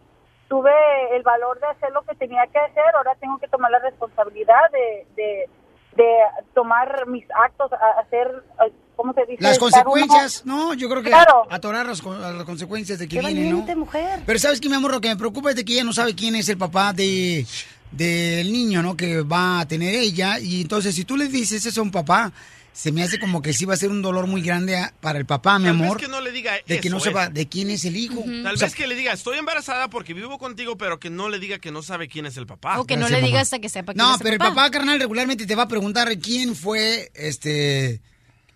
tuve el valor de hacer lo que tenía que hacer, ahora tengo que tomar la responsabilidad de, de, de tomar mis actos, hacer, ¿cómo se dice? Las consecuencias, no, yo creo que Claro. atorar las, las consecuencias de que Qué vienen, ¿no? mujer. Pero sabes que mi amor, lo que me preocupa es de que ella no sabe quién es el papá de del niño, ¿no? Que va a tener ella y entonces si tú le dices eso a un papá, se me hace como que sí va a ser un dolor muy grande a- para el papá, mi Tal vez amor. que no le diga de que eso, no sepa eso. de quién es el hijo. Tal O sea, vez que le diga, estoy embarazada porque vivo contigo, pero que no le diga que no sabe quién es el papá. O que no le diga hasta que sepa quién No, es el pero papá. el papá carnal regularmente te va a preguntar quién fue este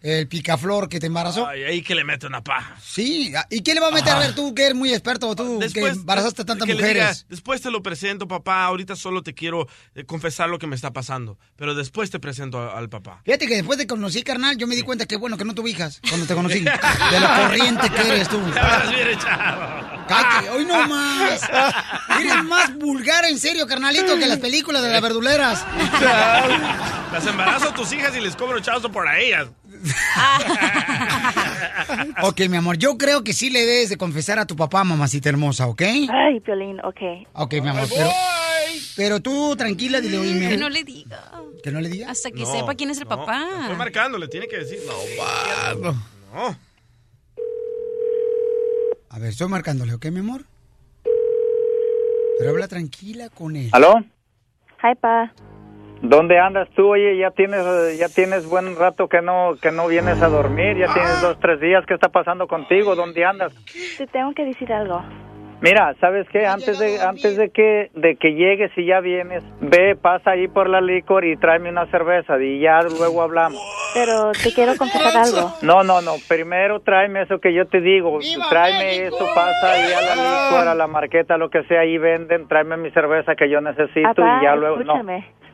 el picaflor que te embarazó. Ay, ahí que le mete una paja. Sí, ¿y qué le va a meter a Ah. ver tú que eres muy experto, tú que embarazaste a tantas que le diga, mujeres? después te lo presento, papá. Ahorita solo te quiero eh, confesar lo que me está pasando. Pero después te presento a- al papá. Fíjate que después de conocí, carnal, yo me di cuenta que bueno que no tuve hijas cuando te conocí. (laughs) De lo corriente que eres tú. Cállate, hoy no más. Eres más vulgar, en serio, carnalito, que las películas de las verduleras. (laughs) Las embarazo a tus hijas y les cobro chazo por a ellas. Ok, mi amor, yo creo que sí le debes de confesar a tu papá, mamacita hermosa, ¿ok? Ay, Piolín, ok. Ok, mi amor, pero, pero tú tranquila, dile, oye, mi Que no le diga. Que no le diga. Hasta que No, sepa quién es el no, papá. Estoy marcando, le tiene que decir. No, no. A ver, estoy marcándole, ¿ok, mi amor? Pero habla tranquila con él. ¿Aló? Hi, pa. ¿Dónde andas tú? Oye, ya tienes, ya tienes buen rato que no, que no vienes a dormir. Ya tienes dos, tres días. ¿Qué está pasando contigo? ¿Dónde andas? Te tengo que decir algo. Mira, ¿sabes qué? Antes de, antes de que, de que llegues y ya vienes, ve, pasa ahí por la licor y tráeme una cerveza y ya luego hablamos. Pero te quiero confesar algo. No, no, no. Primero tráeme eso que yo te digo. Tráeme eso, pasa ahí a la licor, a la marqueta, lo que sea, ahí venden. Tráeme mi cerveza que yo necesito Papá, y ya luego. No.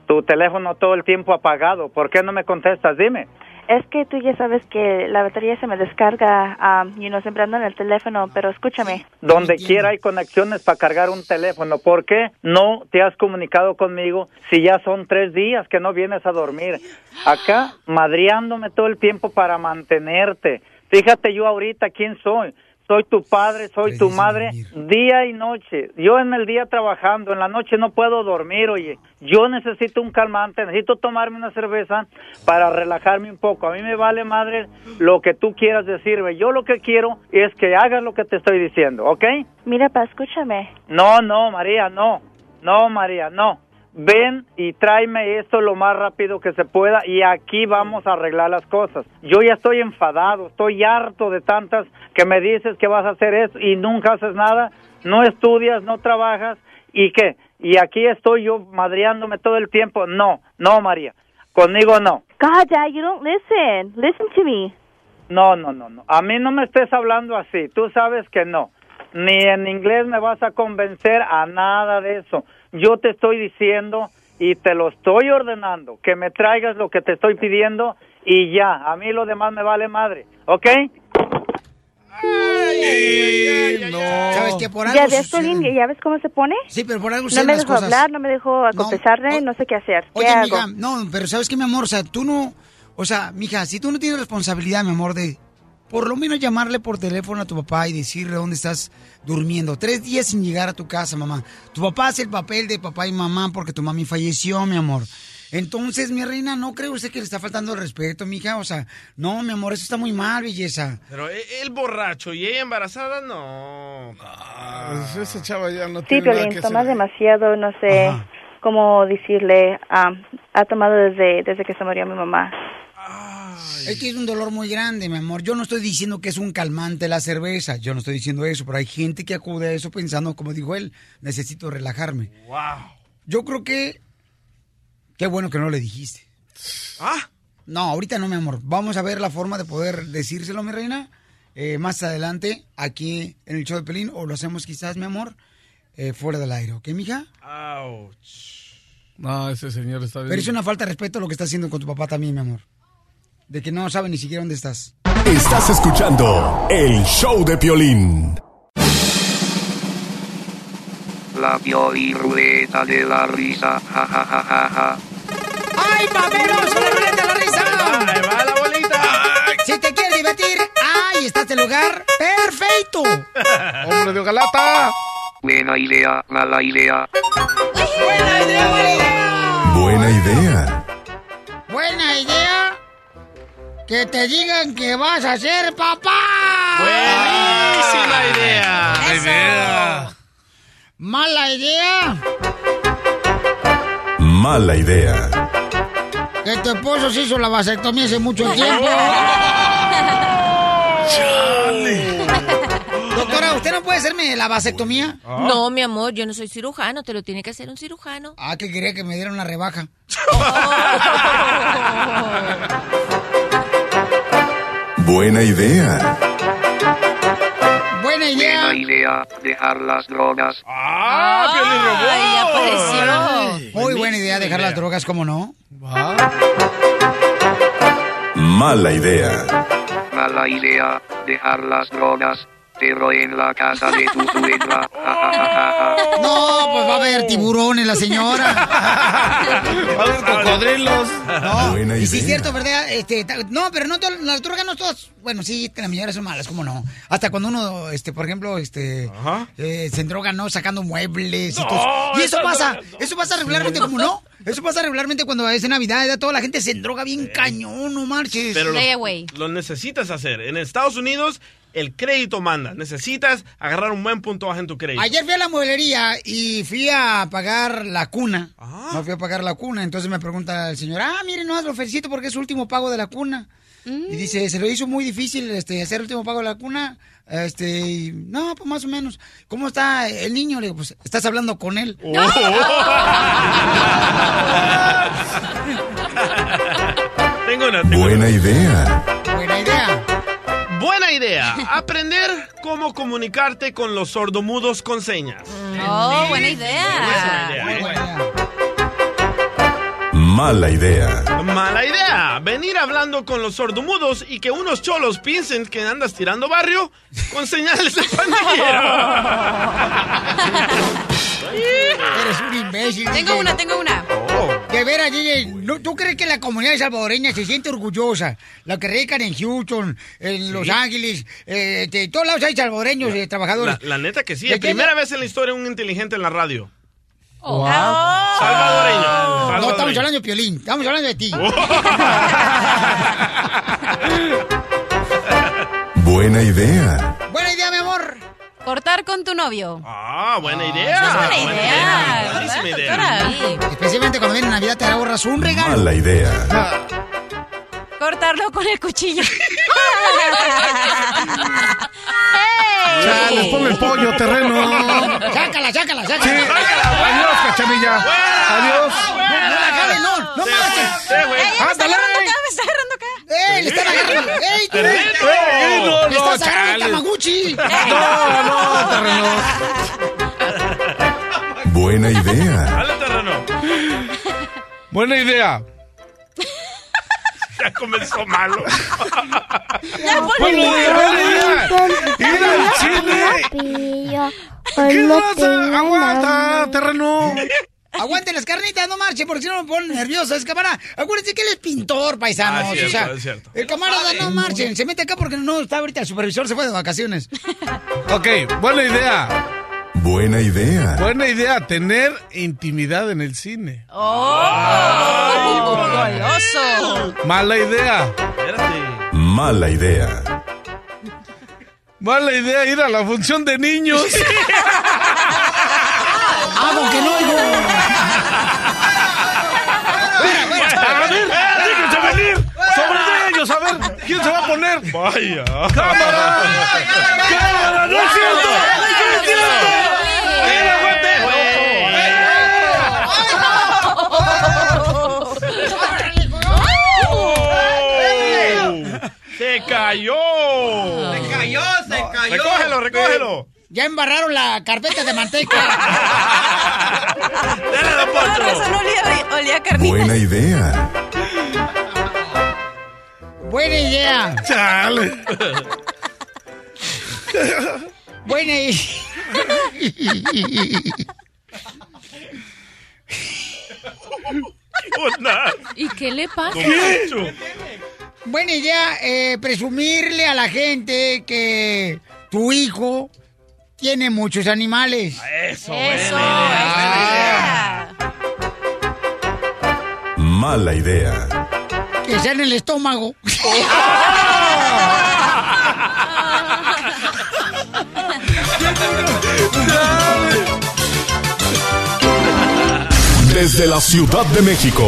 Tu teléfono todo el tiempo apagado. ¿Por qué no me contestas? Dime. Es que tú ya sabes que la batería se me descarga um, y no siempre ando en el teléfono, pero escúchame. Donde quiera hay conexiones para cargar un teléfono. ¿Por qué no te has comunicado conmigo si ya son tres días que no vienes a dormir? Acá, madriándome todo el tiempo para mantenerte. Fíjate yo ahorita quién soy. Soy tu padre, soy tu madre, día y noche. Yo en el día trabajando, en la noche no puedo dormir, oye. Yo necesito un calmante, necesito tomarme una cerveza para relajarme un poco. A mí me vale madre lo que tú quieras decirme. Yo lo que quiero es que hagas lo que te estoy diciendo, ¿ok? Mira, pa, escúchame. No, no, María, no. No, María, no. Ven y tráeme esto lo más rápido que se pueda y aquí vamos a arreglar las cosas. Yo ya estoy enfadado, estoy harto de tantas que me dices que vas a hacer eso y nunca haces nada, no estudias, no trabajas y qué. Y aquí estoy yo madreándome todo el tiempo. No, no, María. Conmigo no. God, Dad, you don't listen. Listen to me. No, no, no, no. A mí no me estés hablando así. Tú sabes que no. Ni en inglés me vas a convencer a nada de eso. Yo te estoy diciendo y te lo estoy ordenando que me traigas lo que te estoy pidiendo y ya. A mí lo demás me vale madre. ¿Ok? ¿Sabes qué? Por Ya algo ves, Piolín, suceden. ¿ya ves cómo se pone? Sí, pero por algo No me dejó cosas. hablar, no me dejó confesarle, no sé qué hacer. ¿Qué Oye, hago? mija, no, pero ¿sabes qué, mi amor? O sea, tú no... O sea, mija, si tú no tienes responsabilidad, mi amor, de por lo menos llamarle por teléfono a tu papá y decirle dónde estás durmiendo. Tres días sin llegar a tu casa, mamá. Tu papá hace el papel de papá y mamá porque tu mami falleció, mi amor. Entonces, mi reina, ¿no cree usted que le está faltando el respeto, mija? O sea, no, mi amor, eso está muy mal, belleza. Pero e- el borracho y ella embarazada, no. esa chava ya no Sí, tiene nada que tomas hacer. demasiado, no sé cómo decirle. am, ha tomado desde, desde que se murió mi mamá. Es que es un dolor muy grande, mi amor. Yo no estoy diciendo que es un calmante la cerveza. Yo no estoy diciendo eso, pero hay gente que acude a eso pensando, como dijo él, necesito relajarme. Wow. Yo creo que... Qué bueno que no le dijiste. ¿Ah? No, ahorita no, mi amor. Vamos a ver la forma de poder decírselo, mi reina. eh, más adelante, aquí en el show de Pelín, o lo hacemos quizás, mi amor, eh, fuera del aire. ¿Ok, mija? No, ese señor está bien. Pero es una falta de respeto lo que está haciendo con tu papá también, mi amor. De que no sabe ni siquiera dónde estás. Estás escuchando el show de Piolín. La ruleta de la risa. Ja, ja, ja, ja, ja. ¡Ay, paperos! ¡Una ruleta de la risa! ¡Ahí va la bolita! Si te quieres divertir, ¡ahí está este lugar! ¡Perfecto! (laughs) ¡Hombre de Galata! Buena idea, mala idea. Buena idea. Buena idea. Que te digan que vas a ser papá. Buenísima idea. Eso. idea. Mala idea. Mala idea. Que tu esposo se hizo la vasectomía hace mucho tiempo. Doctora, ¿usted no puede hacerme la vasectomía? No, mi amor, yo no soy cirujano, te lo tiene que hacer un cirujano. Ah, que quería que me dieran una rebaja. (laughs) Buena idea. Buena idea. Buena idea, dejar las drogas. ¡Ah, Ay, apareció. Muy buena idea dejar las drogas, ¿cómo no? Mala idea. Mala idea, dejar las drogas. Pero en la casa de tu suegra. (laughs) No, pues va a haber tiburones la señora. Va a haber cocodrilos. No, y sí es cierto, ¿verdad? Este, no, pero no todas- las drogas no todas. Bueno, sí, las mayoría son malas, ¿cómo no? Hasta cuando uno, este, por ejemplo, este, eh, se endroga, ¿no? Sacando muebles y No, todo. Y eso pasa, droga- eso pasa regularmente, ¿cómo no? Eso pasa regularmente cuando es Navidad, ¿verdad? Toda la gente se endroga bien cañón, no marches. Pero lo, lo necesitas hacer. En Estados Unidos, el crédito manda. Necesitas agarrar un buen puntaje en tu crédito. Ayer fui a la mueblería y fui a pagar la cuna. Ah. No fui a pagar la cuna. Entonces me pregunta el señor, ah, mire, no, lo felicito porque es su último pago de la cuna. Y dice, se lo hizo muy difícil este, hacer el último pago de la cuna. Este, y, no, pues más o menos. ¿Cómo está el niño? Le digo, pues estás hablando con él. (laughs) (laughs) Tengo una. tengo. Buena idea. Buena idea. Aprender cómo comunicarte con los sordomudos con señas. Oh, buena idea. Mala idea. Mala idea. Venir hablando con los sordomudos y que unos cholos piensen que andas tirando barrio con señales de pandillero. (laughs) Eres un imbécil. Tengo una, tengo una. De veras, DJ, ¿no- ¿tú crees que la comunidad salvadoreña se siente orgullosa? La que radican en Houston, en Los Ángeles, eh, de todos lados hay salvadoreños eh, trabajadores. La, la neta que sí. ¿De Es qué primera vez en la historia un inteligente en la radio. Wow. Salvadoreño. No, estamos hablando de Piolín, estamos hablando de ti. (laughs) Buena idea. Buena idea. Cortar con tu novio. Ah, buena idea. esa es buena idea, Buenísima ¿verdad, idea. Especialmente cuando viene Navidad te ahorras un regalo. Mala idea. Cortarlo con el cuchillo. (laughs) Chale, ponle el pollo, terreno. Sácala, sácala, sácala. Sí. Adiós, cachanilla. Adiós. No, no no, no Ándale. agarrando acá, me está agarrando acá. ¡Ey, le están agarrando! ¡Ey, tú! Ey, no, ¡Le no, estás agarrando chale. Tamaguchi! No, no, terreno. Buena idea. Dale terreno. Buena idea. Ya comenzó malo. Ya. Ir al cine. ¿Qué pasa? Aguanta, terreno. Aguanten las carnitas, no marchen, porque si no me ponen nervioso. Es camarada. Acuérdense que él es pintor, paisanos. Ah, cierto, o sea, es cierto. el camarada no marchen. Se mete acá porque no está ahorita. El supervisor se fue de vacaciones. (laughs) Ok, buena idea. Buena idea. Buena idea, tener intimidad en el cine. ¡Oh! ¡Goloso! Mala idea. Espérate. Mala idea. Mala idea ir a la función de niños. (laughs) ¡Hago que no oigo! A ver, déjense venir. Sobre ellos, a ver, ¿quién se va a poner? Vaya. ¡Cámara! ¡Cámara! ¡No es cierto! ¡No es cierto! ¡Mira, ¡Se cayó! Recógelo, recógelo. Ya embarraron la carpeta de manteca. (laughs) Dale, don Con razón Poncho. olía, olía carnitas. Buena idea. Buena idea. Chale. Buena idea. ¿Qué? ¿Y qué le pasa? Don Poncho. Buena idea eh, presumirle a la gente que tu hijo tiene muchos animales. Eso, Eso, Mala idea. Que sea en el estómago. (laughs) Desde la Ciudad de México,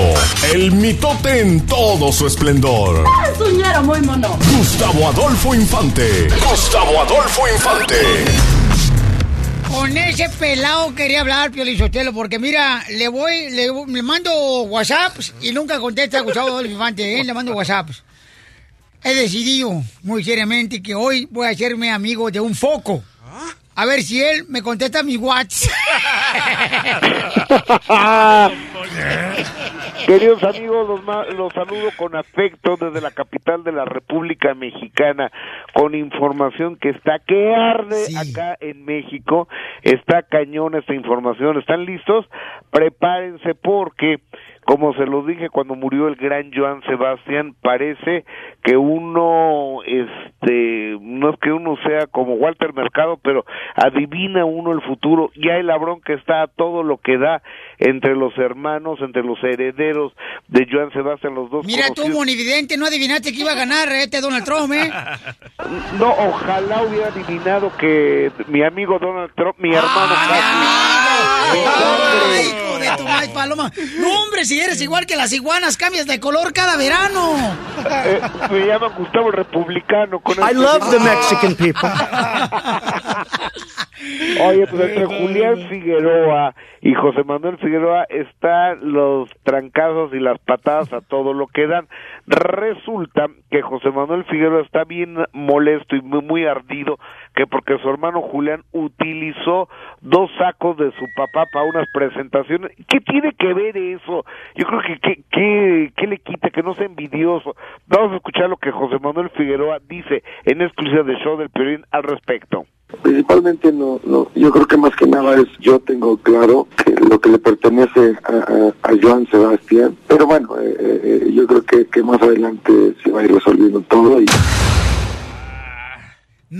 el mitote en todo su esplendor. Soñero muy mono. Gustavo Adolfo Infante. Gustavo Adolfo Infante. Con ese pelado quería hablar, Pio Lizotelo, porque mira, le voy, le, le mando WhatsApps y nunca contesta Gustavo Adolfo Infante, ¿eh? Le mando WhatsApps. He decidido muy seriamente que hoy voy a hacerme amigo de un foco. A ver si él me contesta mi WhatsApp. (laughs) Queridos amigos, los, los saludo con afecto desde la capital de la República Mexicana, con información que está que arde acá en México. Está cañón esta información. ¿Están listos? Prepárense porque, como se lo dije cuando murió el gran Joan Sebastián, parece que uno, este, no es que uno sea como Walter Mercado, pero adivina uno el futuro. Ya el labrón que está a todo lo que da entre los hermanos, entre los herederos de Joan Sebastián, los dos Mira tú, monividente, no adivinaste que iba a ganar este Donald Trump, ¿eh? (laughs) No, ojalá hubiera adivinado que mi amigo Donald Trump, mi hermano ¡Ay, hijo de paloma! No, hombre, si eres igual que las iguanas, cambias de color cada verano. Eh, me llama Gustavo Republicano. Con I este- love the Mexican people. (laughs) Oye, pues entre Julián Figueroa y José Manuel Figueroa están los trancazos y las patadas a todo lo que dan. Resulta que José Manuel Figueroa está bien molesto y muy, muy ardido que porque su hermano Julián utilizó dos sacos de su papá para unas presentaciones. ¿Qué tiene que ver eso? Yo creo que ¿qué, qué, qué le quita? Que no sea envidioso. Vamos a escuchar lo que José Manuel Figueroa dice en exclusiva de Show del Piolín al respecto. Principalmente no, no, yo creo que más que nada es, yo tengo claro que lo que le pertenece a, a, a Joan Sebastián, pero bueno, eh, eh, yo creo que, que más adelante se va a ir resolviendo todo y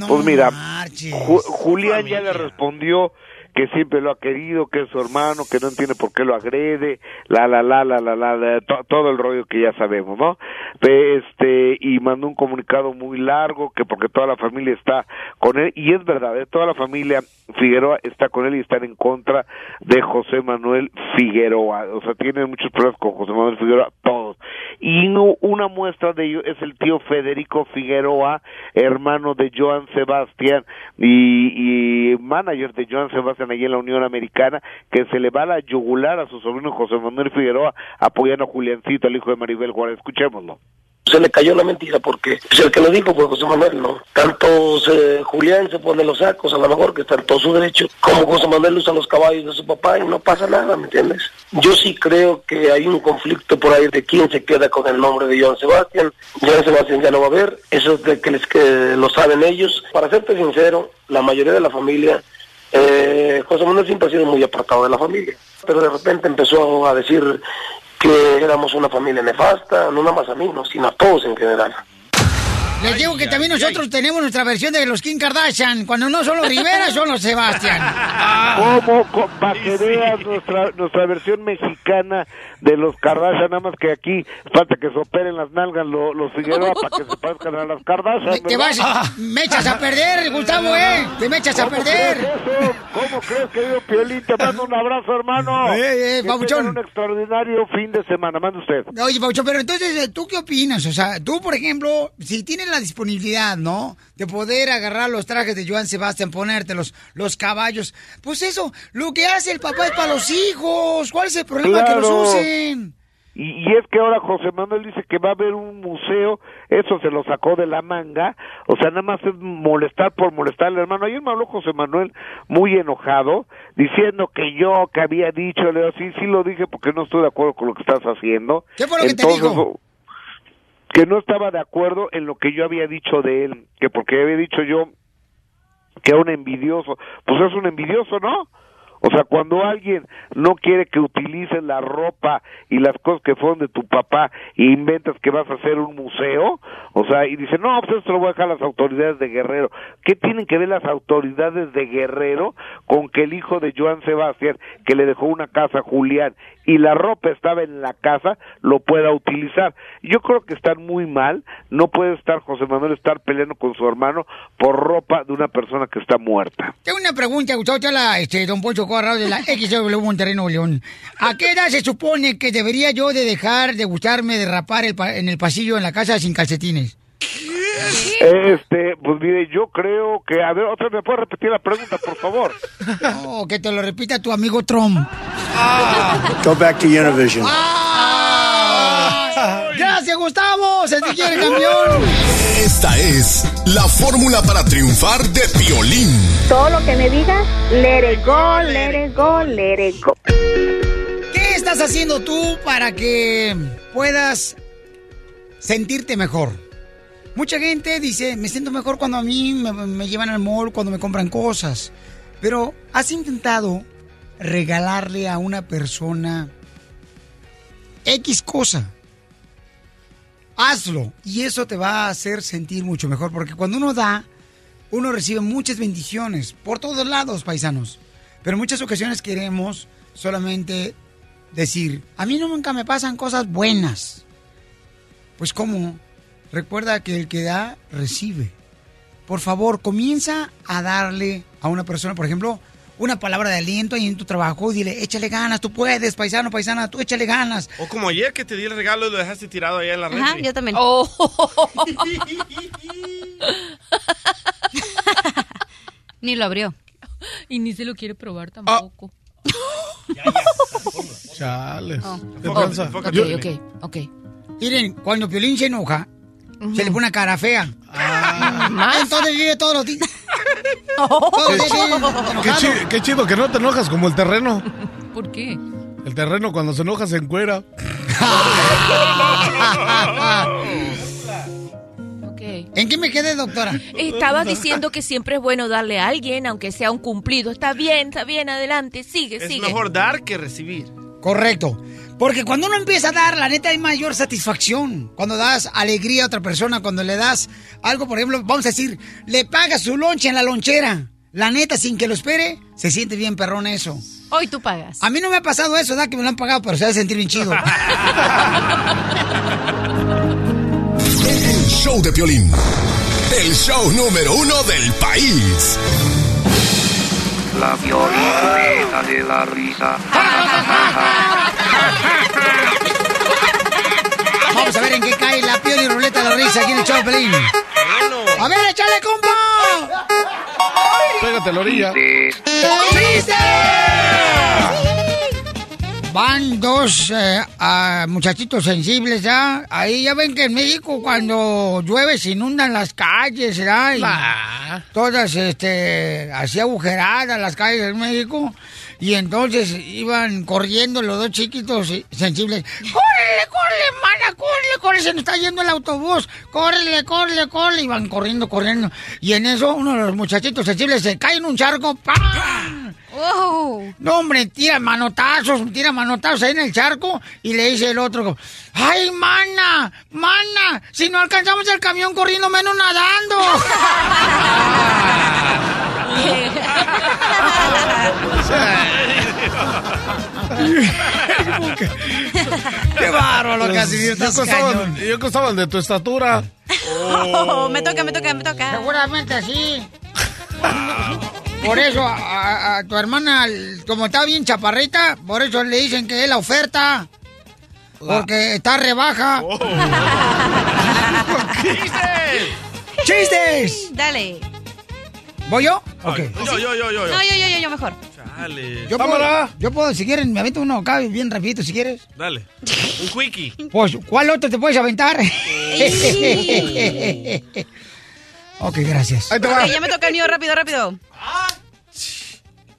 pues mira, Ju- Julián ya le respondió que siempre lo ha querido, que es su hermano, que no entiende por qué lo agrede, la la la la la la, la, to- todo el rollo que ya sabemos, ¿no? Este y mandó un comunicado muy largo que porque toda la familia está con él y es verdad, ¿eh? toda la familia Figueroa está con él y están en contra de José Manuel Figueroa, o sea, tienen muchos problemas con José Manuel Figueroa todos. Y no- una muestra de ello es el tío Federico Figueroa, hermano de Joan Sebastián y, y manager de Joan Sebastián allí en la Unión Americana, que se le va a la yugular a su sobrino José Manuel Figueroa apoyando a Juliancito, el hijo de Maribel Juárez. Escuchémoslo. se le cayó la mentira porque pues, el que lo dijo fue José Manuel, ¿no? Tanto se- Julián se pone los sacos, a lo mejor que está en todo su derecho, como José Manuel usa los caballos de su papá y no pasa nada, ¿me entiendes? Yo sí creo que hay un conflicto por ahí de quién se queda con el nombre de Joan Sebastián. Joan Sebastián ya no va a ver, eso es de que, les, que lo saben ellos. Para serte sincero, la mayoría de la familia, eh, José Manuel siempre ha sido muy apartado de la familia, pero de repente empezó a decir que éramos una familia nefasta, no nada más a mí, no, sino a todos en general. Les digo que también nosotros tenemos nuestra versión de los Kim Kardashian. Cuando no son los Rivera, son los Sebastián. (laughs) ¿Cómo? Para que veas nuestra, nuestra versión mexicana de los Kardashian, nada más que aquí falta que se operen las nalgas lo- los Figueroa para que se parezcan a las Kardashian. Te vas, (laughs) me echas a perder, Gustavo, ¿eh? Te me echas a ¿Cómo perder. crees eso? ¿Cómo crees, querido Piolín? Te mando un abrazo, hermano. (laughs) Eh, eh, un extraordinario fin de semana. Mande usted. Oye, Paucho, pero entonces, ¿tú qué opinas? O sea, tú, por ejemplo, si tienes la disponibilidad, ¿no? De poder agarrar los trajes de Joan Sebastián, ponértelos, los caballos. Pues eso, lo que hace el papá es para los hijos. ¿Cuál es el problema que los usen? Y, y es que ahora José Manuel dice que va a haber un museo, eso se lo sacó de la manga, o sea, nada más es molestar por molestar al hermano. Ayer me habló José Manuel muy enojado, diciendo que yo que había dicho, le digo, sí, sí lo dije porque no estoy de acuerdo con lo que estás haciendo. ¿Qué fue lo que te Entonces, dijo? Que no estaba de acuerdo en lo que yo había dicho de él, que porque había dicho yo que era un envidioso, pues es un envidioso, ¿no? O sea, cuando alguien no quiere que utilices la ropa y las cosas que fueron de tu papá e inventas que vas a hacer un museo, o sea, y dice, no, pues esto lo voy a dejar a las autoridades de Guerrero. ¿Qué tienen que ver las autoridades de Guerrero con que el hijo de Joan Sebastián, que le dejó una casa a Julián y la ropa estaba en la casa, lo pueda utilizar? Yo creo que están muy mal, no puede estar José Manuel estar peleando con su hermano por ropa de una persona que está muerta. Tengo una pregunta, Chala, este, don De la XW Monterrey Nuevo León. ¿A qué edad se supone que debería yo de dejar de gustarme de rapar el pa- en el pasillo en la casa sin calcetines? Este, pues mire, yo creo que, a ver, otra vez, ¿me puede repetir la pregunta, por favor? Oh, que te lo repita tu amigo Trump. Go back to Univision. ¡Ah! ¡Gracias, Gustavo! ¡Se te quiere, campeón! (laughs) Esta es la fórmula para triunfar de Piolín. Todo lo que me digas, let it go, let it go, let it go. ¿Qué estás haciendo tú para que puedas sentirte mejor? Mucha gente dice, me siento mejor cuando a mí me, me llevan al mall, cuando me compran cosas. Pero, ¿has intentado regalarle a una persona X cosa? Hazlo y eso te va a hacer sentir mucho mejor, porque cuando uno da, uno recibe muchas bendiciones por todos lados, paisanos. Pero en muchas ocasiones queremos solamente decir, a mí nunca me pasan cosas buenas. Pues cómo, recuerda que el que da, recibe. Por favor, comienza a darle a una persona, por ejemplo, una palabra de aliento ahí en tu trabajo dile, échale ganas, tú puedes, paisano, paisana, tú échale ganas. O como ayer que te di el regalo y lo dejaste tirado allá en la red. Ajá, yo también. Oh. (laughs) Ni lo abrió. Y ni se lo quiere probar tampoco. Chale. Oh. ¿Qué Oh, tranza? ok, ok, ok. Miren, cuando Piolín se enoja, se le pone una cara fea. Ah. Entonces vive todos los días. Todos los días vive Qué, chido que no te enojas como el terreno. ¿Por qué? El terreno cuando se enoja se encuera. (laughs) ¿En qué me quedé, doctora? Estabas diciendo que siempre es bueno darle a alguien, aunque sea un cumplido. Está bien, está bien, adelante, sigue, Es sigue. mejor dar que recibir. Correcto. Porque cuando uno empieza a dar, la neta hay mayor satisfacción. Cuando das alegría a otra persona, cuando le das algo, por ejemplo, vamos a decir, le pagas su lonche en la lonchera. La neta, sin que lo espere, se siente bien perrón eso. Hoy tú pagas. A mí no me ha pasado eso, da que me lo han pagado, pero se ha de sentir bien chido. (laughs) El show de Piolín. El show número uno del país. La violeta de la risa. (laughs) a ver en qué cae la piel y ruleta de la risa aquí en el Pelín. A ver, échale, compa. Pégate a la orilla. ¡Chiste! Van dos eh, ah, muchachitos sensibles, ¿ya? Ahí ya ven que en México cuando llueve se inundan las calles, ¿verdad? Y Todas, este, así agujeradas las calles en México. Y entonces iban corriendo los dos chiquitos sensibles. ¡Córrele, córrele, mana! ¡Córrele, córrele! Se nos está yendo el autobús. ¡Córrele, córrele, córrele! Iban corriendo, corriendo. Y en eso uno de los muchachitos sensibles se cae en un charco. ¡Pam! No, hombre, tira manotazos, tira manotazos ahí en el charco y le dice el otro, ¡ay, mana! ¡Mana! Si no alcanzamos el camión corriendo, menos nadando. (laughs) ¡Qué bárbaro, Casimiro! Yo estás costaba, cañón. yo costaba de tu estatura. Oh, me toca, me toca, me toca. Seguramente sí. Por eso a, a- a tu hermana, como está bien chaparrita, por eso le dicen que es la oferta. Porque está rebaja. (laughs) (laughs) ¡Chistes! Dale. ¿Voy yo? Ok. Yo, yo, yo, yo. yo. No, yo, yo, yo, yo mejor. Dale. Yo puedo, yo puedo, si quieren, me avento uno acá bien rapidito, si quieres. Dale. (laughs) Un quickie. Pues, ¿cuál otro te puedes aventar? (laughs) ok, gracias. Ok, ya me toca el mío, rápido, rápido.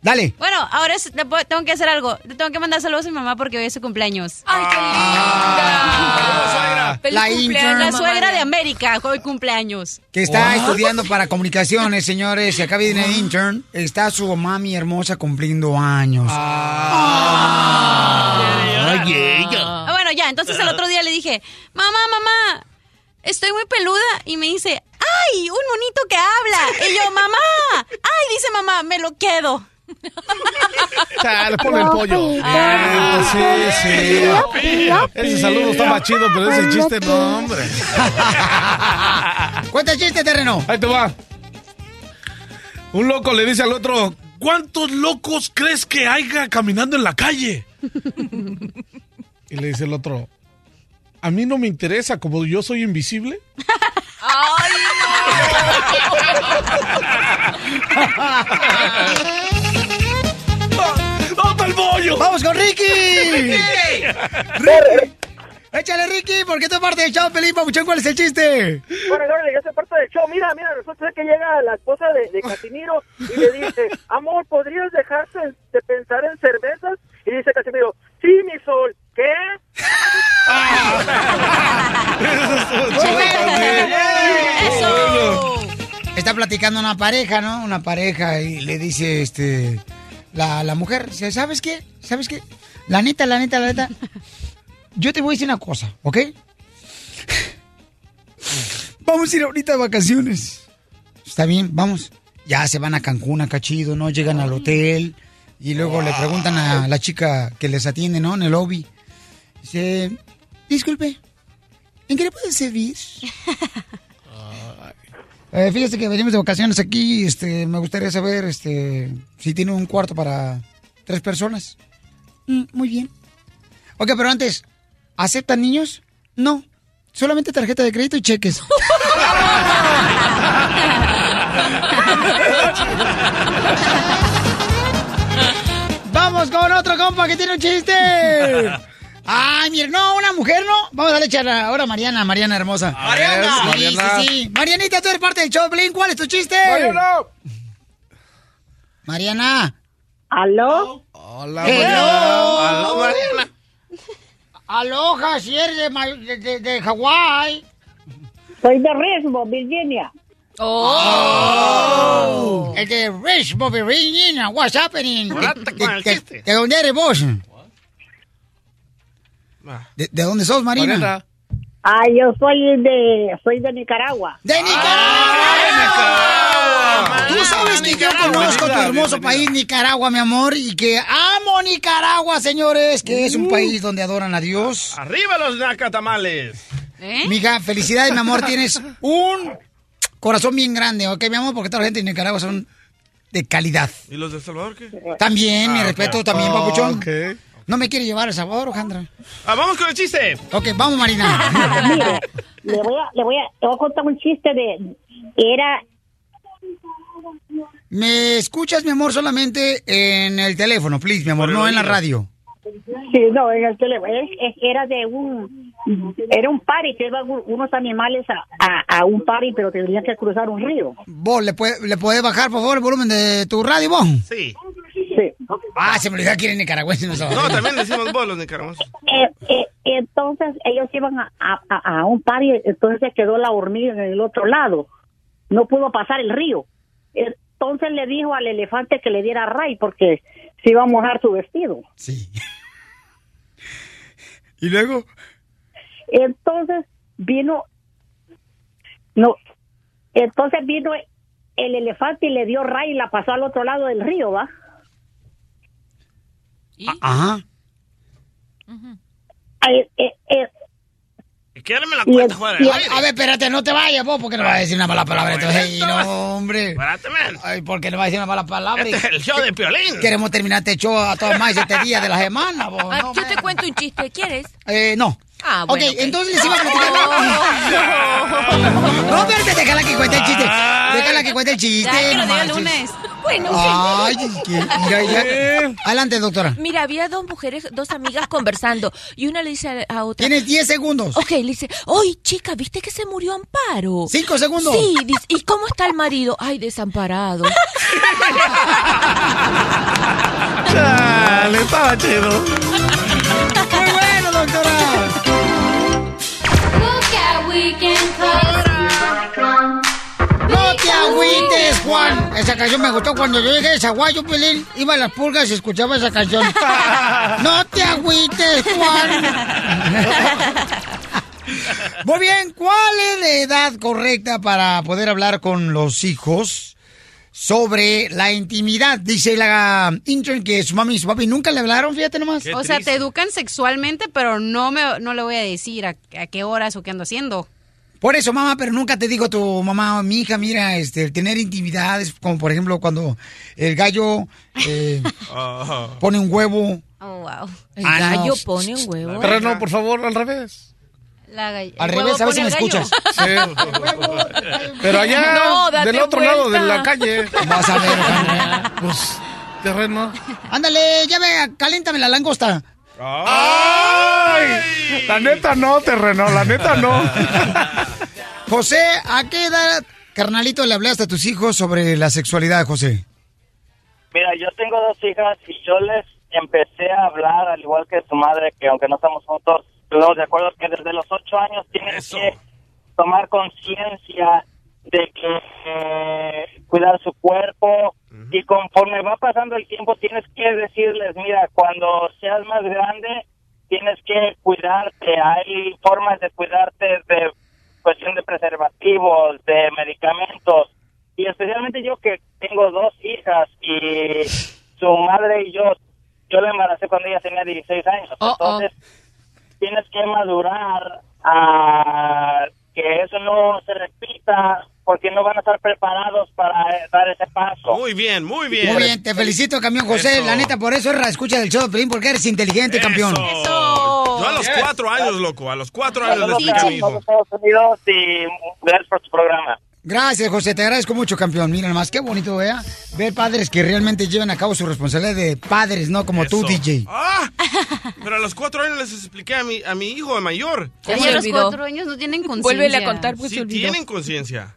Dale. Bueno, ahora es- tengo que hacer algo. Tengo que mandar saludos a mi mamá porque hoy es su cumpleaños. ¡Ay, qué linda! Ah, la cumpleaños. intern. La suegra de América, hoy cumpleaños. que está What? estudiando para comunicaciones, señores, y acá viene de intern, está su mami hermosa cumpliendo años. Ay, ella. Ah, bueno, ya, entonces el otro día le dije, mamá, mamá, estoy muy peluda. Y me dice, ¡ay, un monito que habla! Y yo, mamá, ¡ay, dice mamá, me lo quedo! (laughs) Chale, ponle el pollo. Ah. Eh, sí, sí. Ese saludo está más chido, pero ese chiste no, hombre. (laughs) Cuenta el chiste, terreno. Ahí te va. Un loco le dice al otro, ¿cuántos locos crees que haya caminando en la calle? (laughs) Y le dice el otro, a mí no me interesa, como yo soy invisible. ¡Dame (laughs) el bollo! ¡Vamos con Ricky! Ricky. Échale, Ricky, ¿por qué tú parte del chavo Pelín, papuchón? ¿Cuál es el chiste? Bueno, órale, yo soy parte del show. Mira, mira, resulta que llega la esposa de, de Casimiro y le dice, amor, ¿podrías dejarse de pensar en cervezas? Y dice Casimiro, sí, mi sol, ¿qué? (laughs) ¡Eso! Está platicando una pareja, ¿no? Una pareja y le dice, este, la, la mujer, dice, ¿sabes qué? ¿Sabes qué? La neta, la neta, la neta, (laughs) yo te voy a decir una cosa, ¿ok? (laughs) Vamos a ir ahorita de vacaciones. Está bien, vamos. Ya se van a Cancún, acá chido, ¿no? Llegan al hotel y luego le preguntan a la chica que les atiende, ¿no? En el lobby. Dice, disculpe, ¿en qué le puedo servir? (laughs) Eh, fíjese que venimos de vacaciones aquí, este, me gustaría saber, este, si tiene un cuarto para tres personas. "Mm, muy bien. Ok, pero antes, ¿aceptan niños? No, solamente tarjeta de crédito y cheques. (laughs) Vamos con otro compa que tiene un chiste. Ay, mira, no, una mujer, ¿no? Vamos a darle echar ahora a Mariana, Mariana hermosa. Mariana. Sí, Mariana. sí, sí. Marianita, tú eres parte del show, Blin. ¿Cuál es tu chiste? Mariana. Mariana. ¿Aló? Hola, Hello. Aló, Mariana. Aloha, si eres de, de, de- de Hawái. Soy de Richmond, Virginia. Oh. El de Richmond, Virginia. What's happening? De, de-. ¿De dónde eres vos? ¿De, de dónde sos, Marina? Mariana. Ah, yo soy de, soy de Nicaragua. ¡De Nicaragua! Tú sabes que yo conozco tu hermoso país, Nicaragua, mi amor, y que amo Nicaragua, señores, que es un país donde adoran a Dios. ¡Arriba los nacatamales! Mija, felicidades, mi amor, tienes (laughs) un corazón bien grande, ¿ok, mi amor? Porque toda la gente de Nicaragua son de calidad. ¿Y los de Salvador qué? También, mi Ah, respeto, también, Oh, papuchón. ok. No me quiere llevar a Salvador, Alejandra. Ah, vamos con el chiste. Ok, vamos, Marina. (laughs) Mire, le voy a, le voy a, le voy a contar un chiste de, era, Me escuchas, mi amor, solamente en el teléfono, please, mi amor, no en la radio. sí, no, en el teléfono, es- es- era de un, era un party, que iban un- unos animales a, a, a un party, pero tenían que cruzar un río. ¿Vos le, puede- le podés bajar, por favor, el volumen de tu radio, vos? Sí. Ah, se me olvidó que eres nicaragüense. No, No, también decimos vos los nicaragüenses. (laughs) Eh, eh, entonces ellos iban a, a, un party, entonces se quedó la hormiga en el otro lado, no pudo pasar el río. Entonces le dijo al elefante que le diera ray porque se iba a mojar su vestido. Sí. (laughs) ¿Y luego? Entonces vino, no, entonces vino el elefante y le dio ray y la pasó al otro lado del río, ¿va? Ajá. Eh, eh, eh, Quédame la cuenta fuera del aire. a ver, espérate, no te vayas vos, porque no vas a decir una mala palabra. Entonces, no, hombre. Espérate, man. Ay, porque no vas a decir una mala palabra. Este es el show de Piolín. Queremos terminar este show a todas más este día de la semana, vos. Ah, No, yo te cuento un chiste, ¿quieres? eh, no. Ah, ok, bueno. ok. entonces les iba a platicar. (laughs) No, espérate, déjala que cuente el chiste. Déjala que cuente el chiste. Ya, que lo diga el lunes. Bueno, Ay, mira, mira. Adelante, doctora. Mira, había dos mujeres, dos amigas conversando y una le dice a otra. Tienes 10 segundos. Ok, le dice, oye, chica, ¿viste que se murió Amparo? Cinco segundos. Sí, dice, ¿y cómo está el marido? Ay, desamparado. (laughs) Chale, estaba chido. No te agüites, Juan. Esa canción me gustó cuando yo llegué de Zaguayo, Pelín. Iba a las pulgas y escuchaba esa canción. No te agüites, Juan. Muy bien, ¿cuál es la edad correcta para poder hablar con los hijos sobre la intimidad? Dice la intern que su mami y su papi nunca le hablaron, fíjate nomás. O sea, te educan sexualmente, pero no me no le voy a decir a, a qué horas o qué ando haciendo. Por eso, mamá, pero nunca te digo tu mamá, mi hija, mira, este, tener intimidades, como por ejemplo cuando el gallo eh, (laughs) pone un huevo. Oh, wow. El Ah, no. gallo pone un huevo. Terreno, por favor, al revés. La Al revés, a ver si me escuchas. (laughs) Pero allá, No, del otro lado de la calle. Vas a ver. Pues, terreno. Ándale, ya ve, caléntame la langosta. ¡Ay! La neta no, terreno, la neta no. (laughs) José, ¿a qué edad, carnalito, le hablaste a tus hijos sobre la sexualidad, José? Mira, yo tengo dos hijas y yo les empecé a hablar, al igual que su madre, que aunque no estamos juntos, estamos de acuerdo que desde los ocho años tienen que tomar conciencia de que eh, cuidar su cuerpo y conforme va pasando el tiempo tienes que decirles, mira, cuando seas más grande tienes que cuidarte, hay formas de cuidarte de cuestión de preservativos, de medicamentos. Y especialmente yo que tengo dos hijas y su madre y yo, yo la embaracé cuando ella tenía 16 años, entonces tienes que madurar a que eso no se repita porque no van a estar preparados para eh, dar ese paso. Muy bien, muy bien. Muy bien, te felicito, campeón José. Eso. La neta, por eso es escucha del show de Pelín, porque eres inteligente, campeón. Yo a los cuatro años, loco, a los cuatro años le expliqué a mi hijo. Estados Unidos y gracias por tu programa. Gracias, José, te agradezco mucho, campeón. Mira nomás, qué bonito, vea. Ver padres que realmente llevan a cabo su responsabilidad de padres, no como tú. DJ. ¡Ah! Pero a los cuatro años les expliqué a mi, a mi hijo mayor. Oye, los cuatro años no tienen conciencia. (laughs) Vuélvele a contar, pues Sí, se olvidó. tienen conciencia.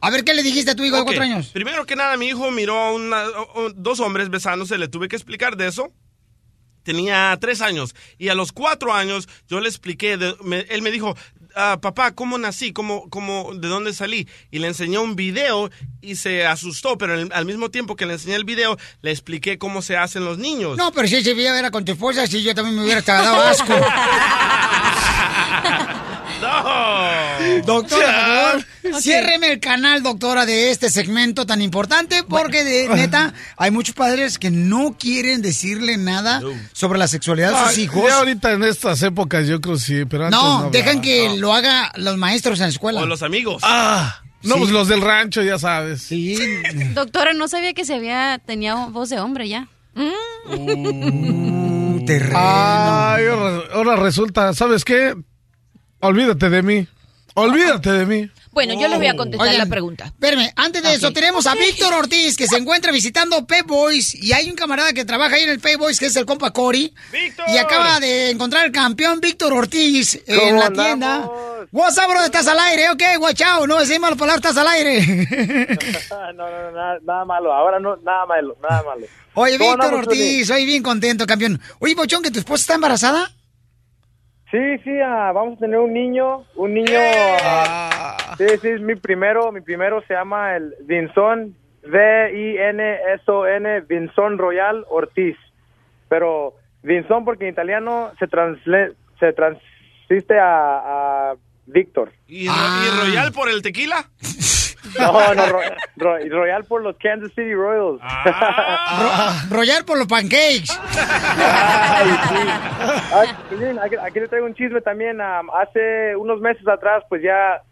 A ver, ¿qué le dijiste a tu hijo de cuatro años? Primero que nada, mi hijo miró a una- dos hombres besándose, le tuve que explicar de eso. Tenía tres años y a los cuatro años yo le expliqué, de- me- él me dijo, "Ah, papá, ¿cómo nací? ¿Cómo, cómo, ¿De dónde salí? Y le enseñó un video y se asustó, pero al- al mismo tiempo que le enseñé el video, le expliqué cómo se hacen los niños. No, pero si ese video era con tu esposa, si yo también me hubiera dado asco. (laughs) Doctora, por favor, ciérreme el canal, doctora, de este segmento tan importante, porque de (laughs) neta, hay muchos padres que no quieren decirle nada sobre la sexualidad de sus Ay, hijos. ya ahorita en estas épocas yo creo sí, pero antes no. No, dejan que lo haga los maestros en la escuela. O los amigos. Ah, no, Sí. pues los del rancho, ya sabes. Sí. (laughs) Doctora, no sabía que se había tenía voz de hombre ya. Ay, ahora, ahora resulta, ¿sabes qué? Olvídate de mí. Olvídate de mí. Bueno, yo les voy a contestar Oigan, la pregunta. Espérame, antes de eso, tenemos a Víctor Ortiz, que se encuentra visitando Pay Boys, y hay un camarada que trabaja ahí en el Pay Boys, que es el compa Cory, y acaba de encontrar el campeón Víctor Ortiz en ¿Cómo la andamos? tienda. What's up, bro? Estás al aire, ok, guachao, no decimos malas palabras, estás al aire. (laughs) no, no, no, nada, nada malo. Ahora no, nada malo, nada malo. Oye, ¿Cómo Víctor Ortiz, soy bien contento, campeón. Oye, Pochón, que tu esposa está embarazada. Sí, sí, ah, vamos a tener un niño, un niño. ah, sí, sí, es mi primero, mi primero se llama el Vinson, V-I-N-S-O-N, Vinson Royal Ortiz. Pero Vinson porque en italiano se, transle, se transiste a, a Víctor. ¿Y, y Royal por el tequila? No, no, Ro- Ro- Royal por los Kansas City Royals. Ro- Royal por los pancakes. Ay, sí. Ay, Piolín, aquí, aquí le traigo un chisme también. am, hace unos meses atrás, pues ya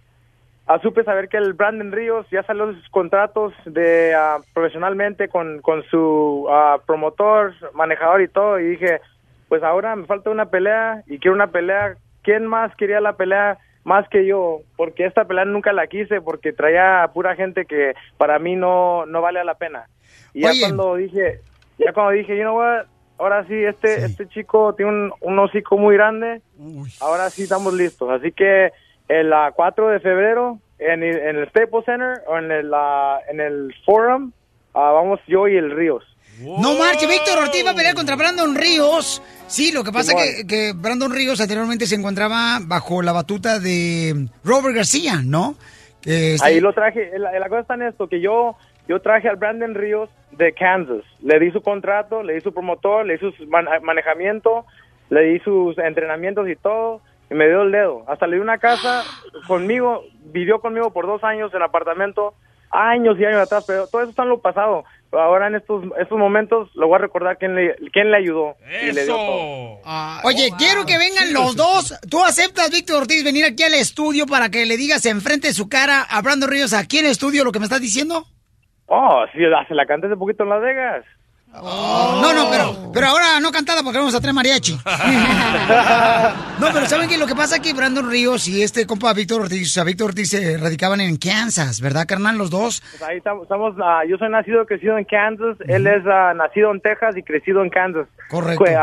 ah, supe saber que el Brandon Ríos ya salió de sus contratos de ah, profesionalmente con, con su ah, promotor, manejador y todo. Y dije, pues ahora me falta una pelea y quiero una pelea. ¿Quién más quería la pelea? Más que yo, porque esta pelea nunca la quise, porque traía pura gente que para mí no, no vale la pena. Y ya cuando dije, ya cuando dije, you know what, ahora sí, este, este chico tiene un, un hocico muy grande, ahora sí estamos listos. Así que el ah, 4 de febrero en el, en el Staples Center o en el, en el Forum ah, vamos yo y el Ríos. No marche, Víctor Ortiz va a pelear contra Brandon Ríos. Sí, lo que pasa es que, que Brandon Ríos anteriormente se encontraba bajo la batuta de Robert García, ¿no? Este- Ahí lo traje. La, la cosa está en esto, que yo, yo traje al Brandon Ríos de Kansas. Le di su contrato, le di su promotor, le di su man- manejamiento, le di sus entrenamientos y todo. Y me dio el dedo. Hasta le di una casa conmigo, vivió conmigo por dos años en apartamento, años y años atrás, pero todo eso está en lo pasado. Ahora en estos, estos momentos lo voy a recordar quién le, quién le ayudó y le dio todo. Oye, quiero que vengan los dos. ¿Tú aceptas, Víctor Ortiz, venir aquí al estudio para que le digas enfrente de su cara a Brandon Ríos aquí en el estudio lo que me estás diciendo? Oh, sí, se la canté hace poquito en Las Vegas. No, no, pero, pero ahora no cantada porque vamos a traer mariachi. (laughs) no, pero ¿saben qué? Lo que pasa es que Brandon Ríos y este compa Víctor Ortiz, o sea, Víctor Ortiz se radicaban en Kansas, ¿verdad, carnal? Los dos. Pues ahí estamos, estamos, ah, yo soy nacido y crecido en Kansas, él es ah, nacido en Texas y crecido en Kansas. Correcto. Fue,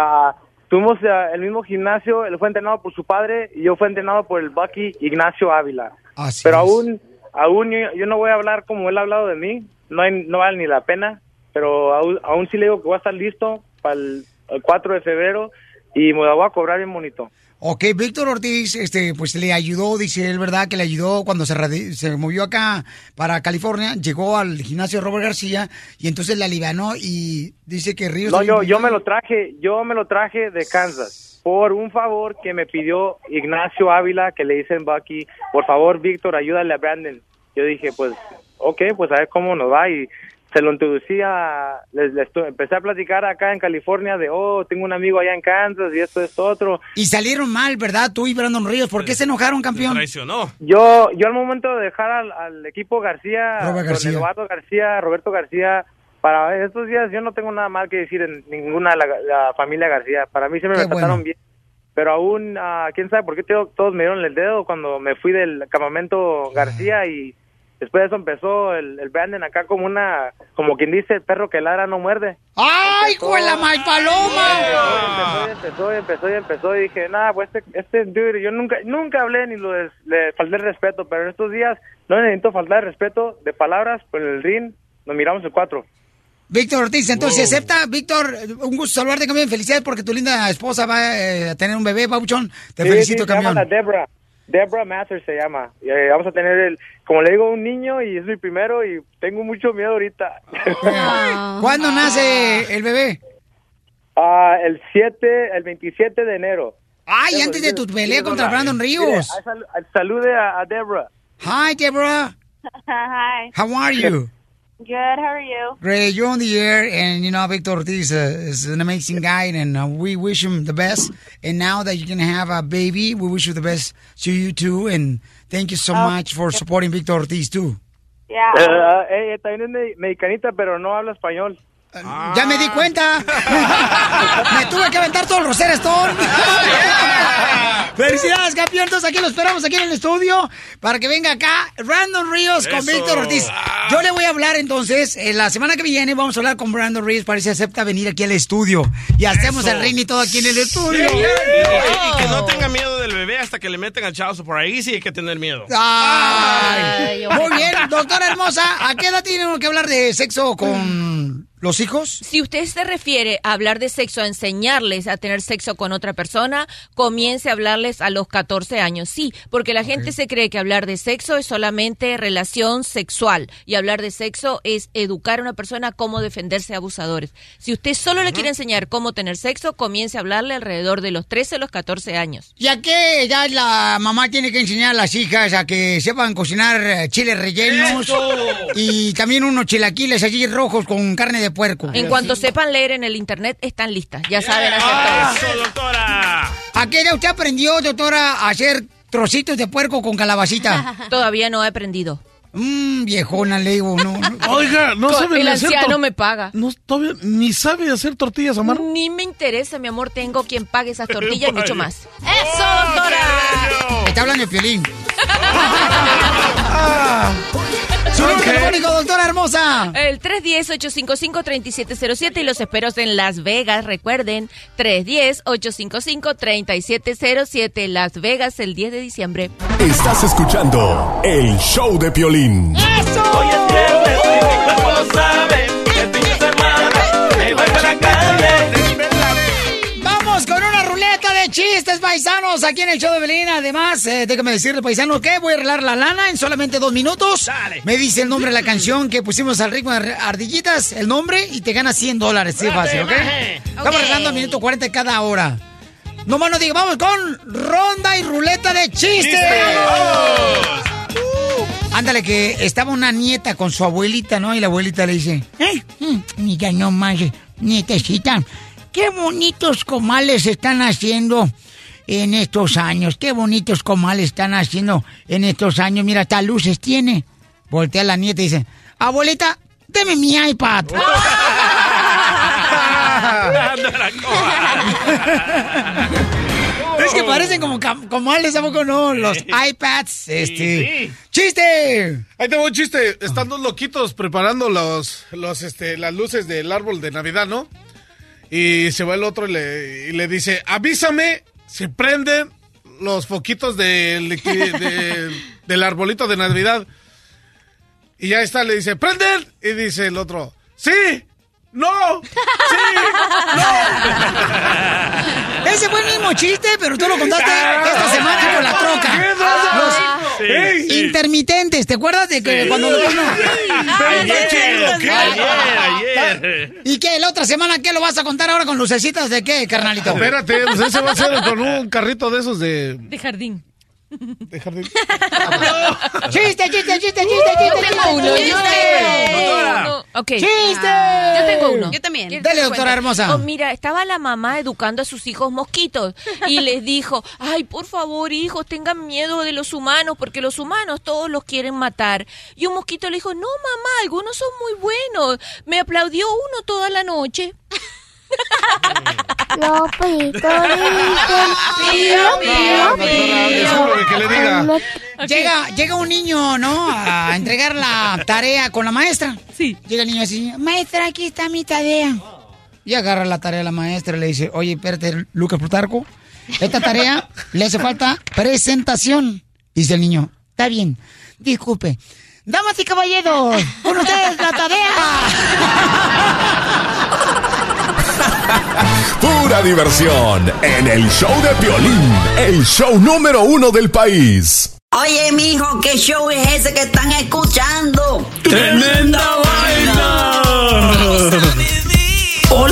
tuvimos ah, el mismo gimnasio, él fue entrenado por su padre y yo fui entrenado por el Bucky Ignacio Ávila. Así pero es. aún, aún yo, yo no voy a hablar como él ha hablado de mí, no, hay, no vale ni la pena, pero aún, aún sí le digo que voy a estar listo para el, el 4 de febrero y me la voy a cobrar bien bonito. Ok, Víctor Ortiz, este, pues le ayudó, dice él, ¿verdad? Que le ayudó cuando se, se movió acá para California, llegó al gimnasio Robert García y entonces le alivianó y dice que Ríos... No, yo, yo me lo traje, yo me lo traje de Kansas por un favor que me pidió Ignacio Ávila, que le dicen Bucky, por favor, Víctor, ayúdale a Brandon. Yo dije, pues, ok, pues a ver cómo nos va y se lo introducí a, les, empecé a platicar acá en California de, oh, tengo un amigo allá en Kansas y esto, esto, otro. Y salieron mal, ¿verdad? Tú y Brandon Ríos. ¿Por qué se enojaron, campeón? Traicionó. Yo, yo al momento de dejar al, al equipo García, Robert García. Eduardo García, Roberto García, para estos días yo no tengo nada mal que decir en ninguna de la, la familia García. Para mí siempre Qué me trataron bueno. bien. Pero aún, ah, quién sabe por qué todos me dieron el dedo cuando me fui del campamento García y después de eso empezó el, el Brandon acá como una, como quien dice, el perro que ladra no muerde. ¡Ay, con la mal paloma! Empezó y empezó y empezó y empezó y dije, nada, pues este, este dude, yo nunca, nunca hablé ni lo de, le falté el respeto, pero en estos días no necesito faltar el respeto de palabras, por el ring nos miramos el cuatro. Víctor Ortiz, entonces acepta, Víctor, un gusto saludarte, campeón. Felicidades porque tu linda esposa va eh, a tener un bebé, Babuchón. Te Sí, felicito, sí, se llama la Debra. Debra Mathers se llama. Y, eh, vamos a tener el, como le digo, un niño y es mi primero y tengo mucho miedo ahorita. (laughs) ¿Cuándo nace el bebé? Ah, el 7, el 27 de enero. Ay, antes de tu pelea contra. Brandon Ríos. ah, sal- ah, salude a, a Debra. Hi, Deborah. (laughs) Hi. How are you? Good. How are you? Great, you're on the air, and you know Victor Ortiz uh, is an amazing guy, and uh, we wish him the best. And now that you can have a baby, we wish you the best to you too, and thank you so Oh. much for supporting Victor Ortiz too. Yeah. Eh, ah, eh, también es me- mexicanita, pero no habla español. Ya me di cuenta. (laughs) me tuve que aventar todo el Rosero Stone. (laughs) Felicidades, campeón. Entonces aquí lo esperamos aquí en el estudio para que venga acá Brandon Ríos con. Víctor Ortiz. Yo le voy a hablar entonces, eh, la semana que viene vamos a hablar con Brandon Ríos para ver si acepta venir aquí al estudio. Y hacemos Eso. el ring y todo aquí en el estudio. Y, y- y que no tenga miedo del bebé hasta que le meten al chavo por ahí sí hay que tener miedo. Ay, muy bien, doctora hermosa, ¿a qué edad tenemos que hablar de sexo con los hijos? Si usted se refiere a hablar de sexo, a enseñarles a tener sexo con otra persona, comience a hablarles a los 14 años. Sí, porque la gente se cree que hablar de sexo es solamente relación sexual y hablar de sexo es educar a una persona cómo defenderse de abusadores. Si usted solo le quiere enseñar cómo tener sexo, comience a hablarle alrededor de los 13 o los 14 años. ¿Y a qué edad la mamá tiene que enseñar a las hijas a que sepan cocinar chiles rellenos ¡Eso! y también unos chilaquiles allí rojos con carne de puerco? En cuanto sepan leer en el internet, están listas. Ya saben hacer Ah, todo. ¡Eso, doctora! ¿A qué edad usted aprendió, doctora, a hacer trocitos de puerco con calabacita? (laughs) Todavía no he aprendido. Mmm, viejona, le digo, no. no. (laughs) Oiga, no sabe el hacer anciano me paga. No, todavía ni sabe hacer tortillas a mano. Ni me interesa, mi amor. Tengo quien pague esas tortillas y mucho más. ¡Eso, doctora! Está hablando de Piolín. (laughs) ¡Su número telefónico, doctora hermosa! El 310-855-3707 y los espero en Las Vegas. Recuerden, 310-855-3707, Las Vegas, el 10 de diciembre. Estás escuchando el show de Piolín. ¡Eso! Hoy es viernes, mi cuerpo lo sabe. El fin de semana me voy para la calle. ¡Vamos con una ruleta de chistes, paisanos, aquí en el show de Belén. Además, eh, déjame decirle, paisano, que voy a arreglar la lana en solamente dos minutos. Me dice el nombre de la canción que pusimos al ritmo de ardillitas, el nombre, y te gana 100 dólares. Sí, fácil, ¿ok? Estamos arreglando a minuto 40 cada hora. No más no diga, vamos con ronda y ruleta de chistes. ¡Chistes! Uh, ándale, que estaba una nieta con su abuelita, ¿no? Y la abuelita le dice, eh, mm, mira nomás, nietecita, qué bonitos comales están haciendo en estos años. Qué bonitos comales están haciendo en estos años. Mira, hasta luces tiene. Voltea la nieta y dice, abuelita, deme mi iPad. (laughs) Es que parecen como comales, ¿a poco no? Los iPads, este... ¡Chiste! Ahí tengo un chiste. Están dos loquitos preparando los, los, este, las luces del árbol de Navidad, ¿no? Y se va el otro y le, y le dice, avísame si prenden los foquitos del, (laughs) de- del arbolito de Navidad. Y ya está, le dice, ¿prenden? Y dice el otro, ¡sí! ¡No! (laughs) Ese fue el mismo chiste, pero tú lo contaste (laughs) esta semana con la troca. Los Sí, sí. intermitentes, ¿te acuerdas de que cuando... Sí. Ayer, ¿qué? Ay, Ayer, ayer. ¿Y qué? ¿La otra semana qué lo vas a contar ahora con lucecitas de qué, carnalito? Espérate, pues ese va a ser con un carrito de esos de... De jardín. De (laughs) jardín. ¡Chiste, chiste, chiste, chiste, Yo chiste! tengo uno, chiste! yo tengo uno. ¡Chiste! Yo tengo uno. Yo también. ¿Quieres Dale, doctora hermosa. Oh, mira, estaba la mamá educando a sus hijos mosquitos y (laughs) les dijo, ay, por favor, hijos, tengan miedo de los humanos porque los humanos todos los quieren matar. Y un mosquito le dijo, no, mamá, algunos son muy buenos. Me aplaudió uno toda la noche. (laughs) Los pitos Pío, pío, pío. que le diga. Llega, llega un niño, ¿no? A entregar la tarea con la maestra. Sí. Llega el niño así, maestra, aquí está mi tarea. Y agarra la tarea a la maestra y le dice, oye, espérate, Lucas Plutarco, esta tarea le hace falta presentación. Dice el niño, está bien, disculpe. Damas y caballeros, con ustedes la tarea. (laughs) (laughs) Pura diversión en el show de Piolín, el show número uno del país. Oye, mijo, ¿qué show es ese que están escuchando? ¡Tremenda vaina!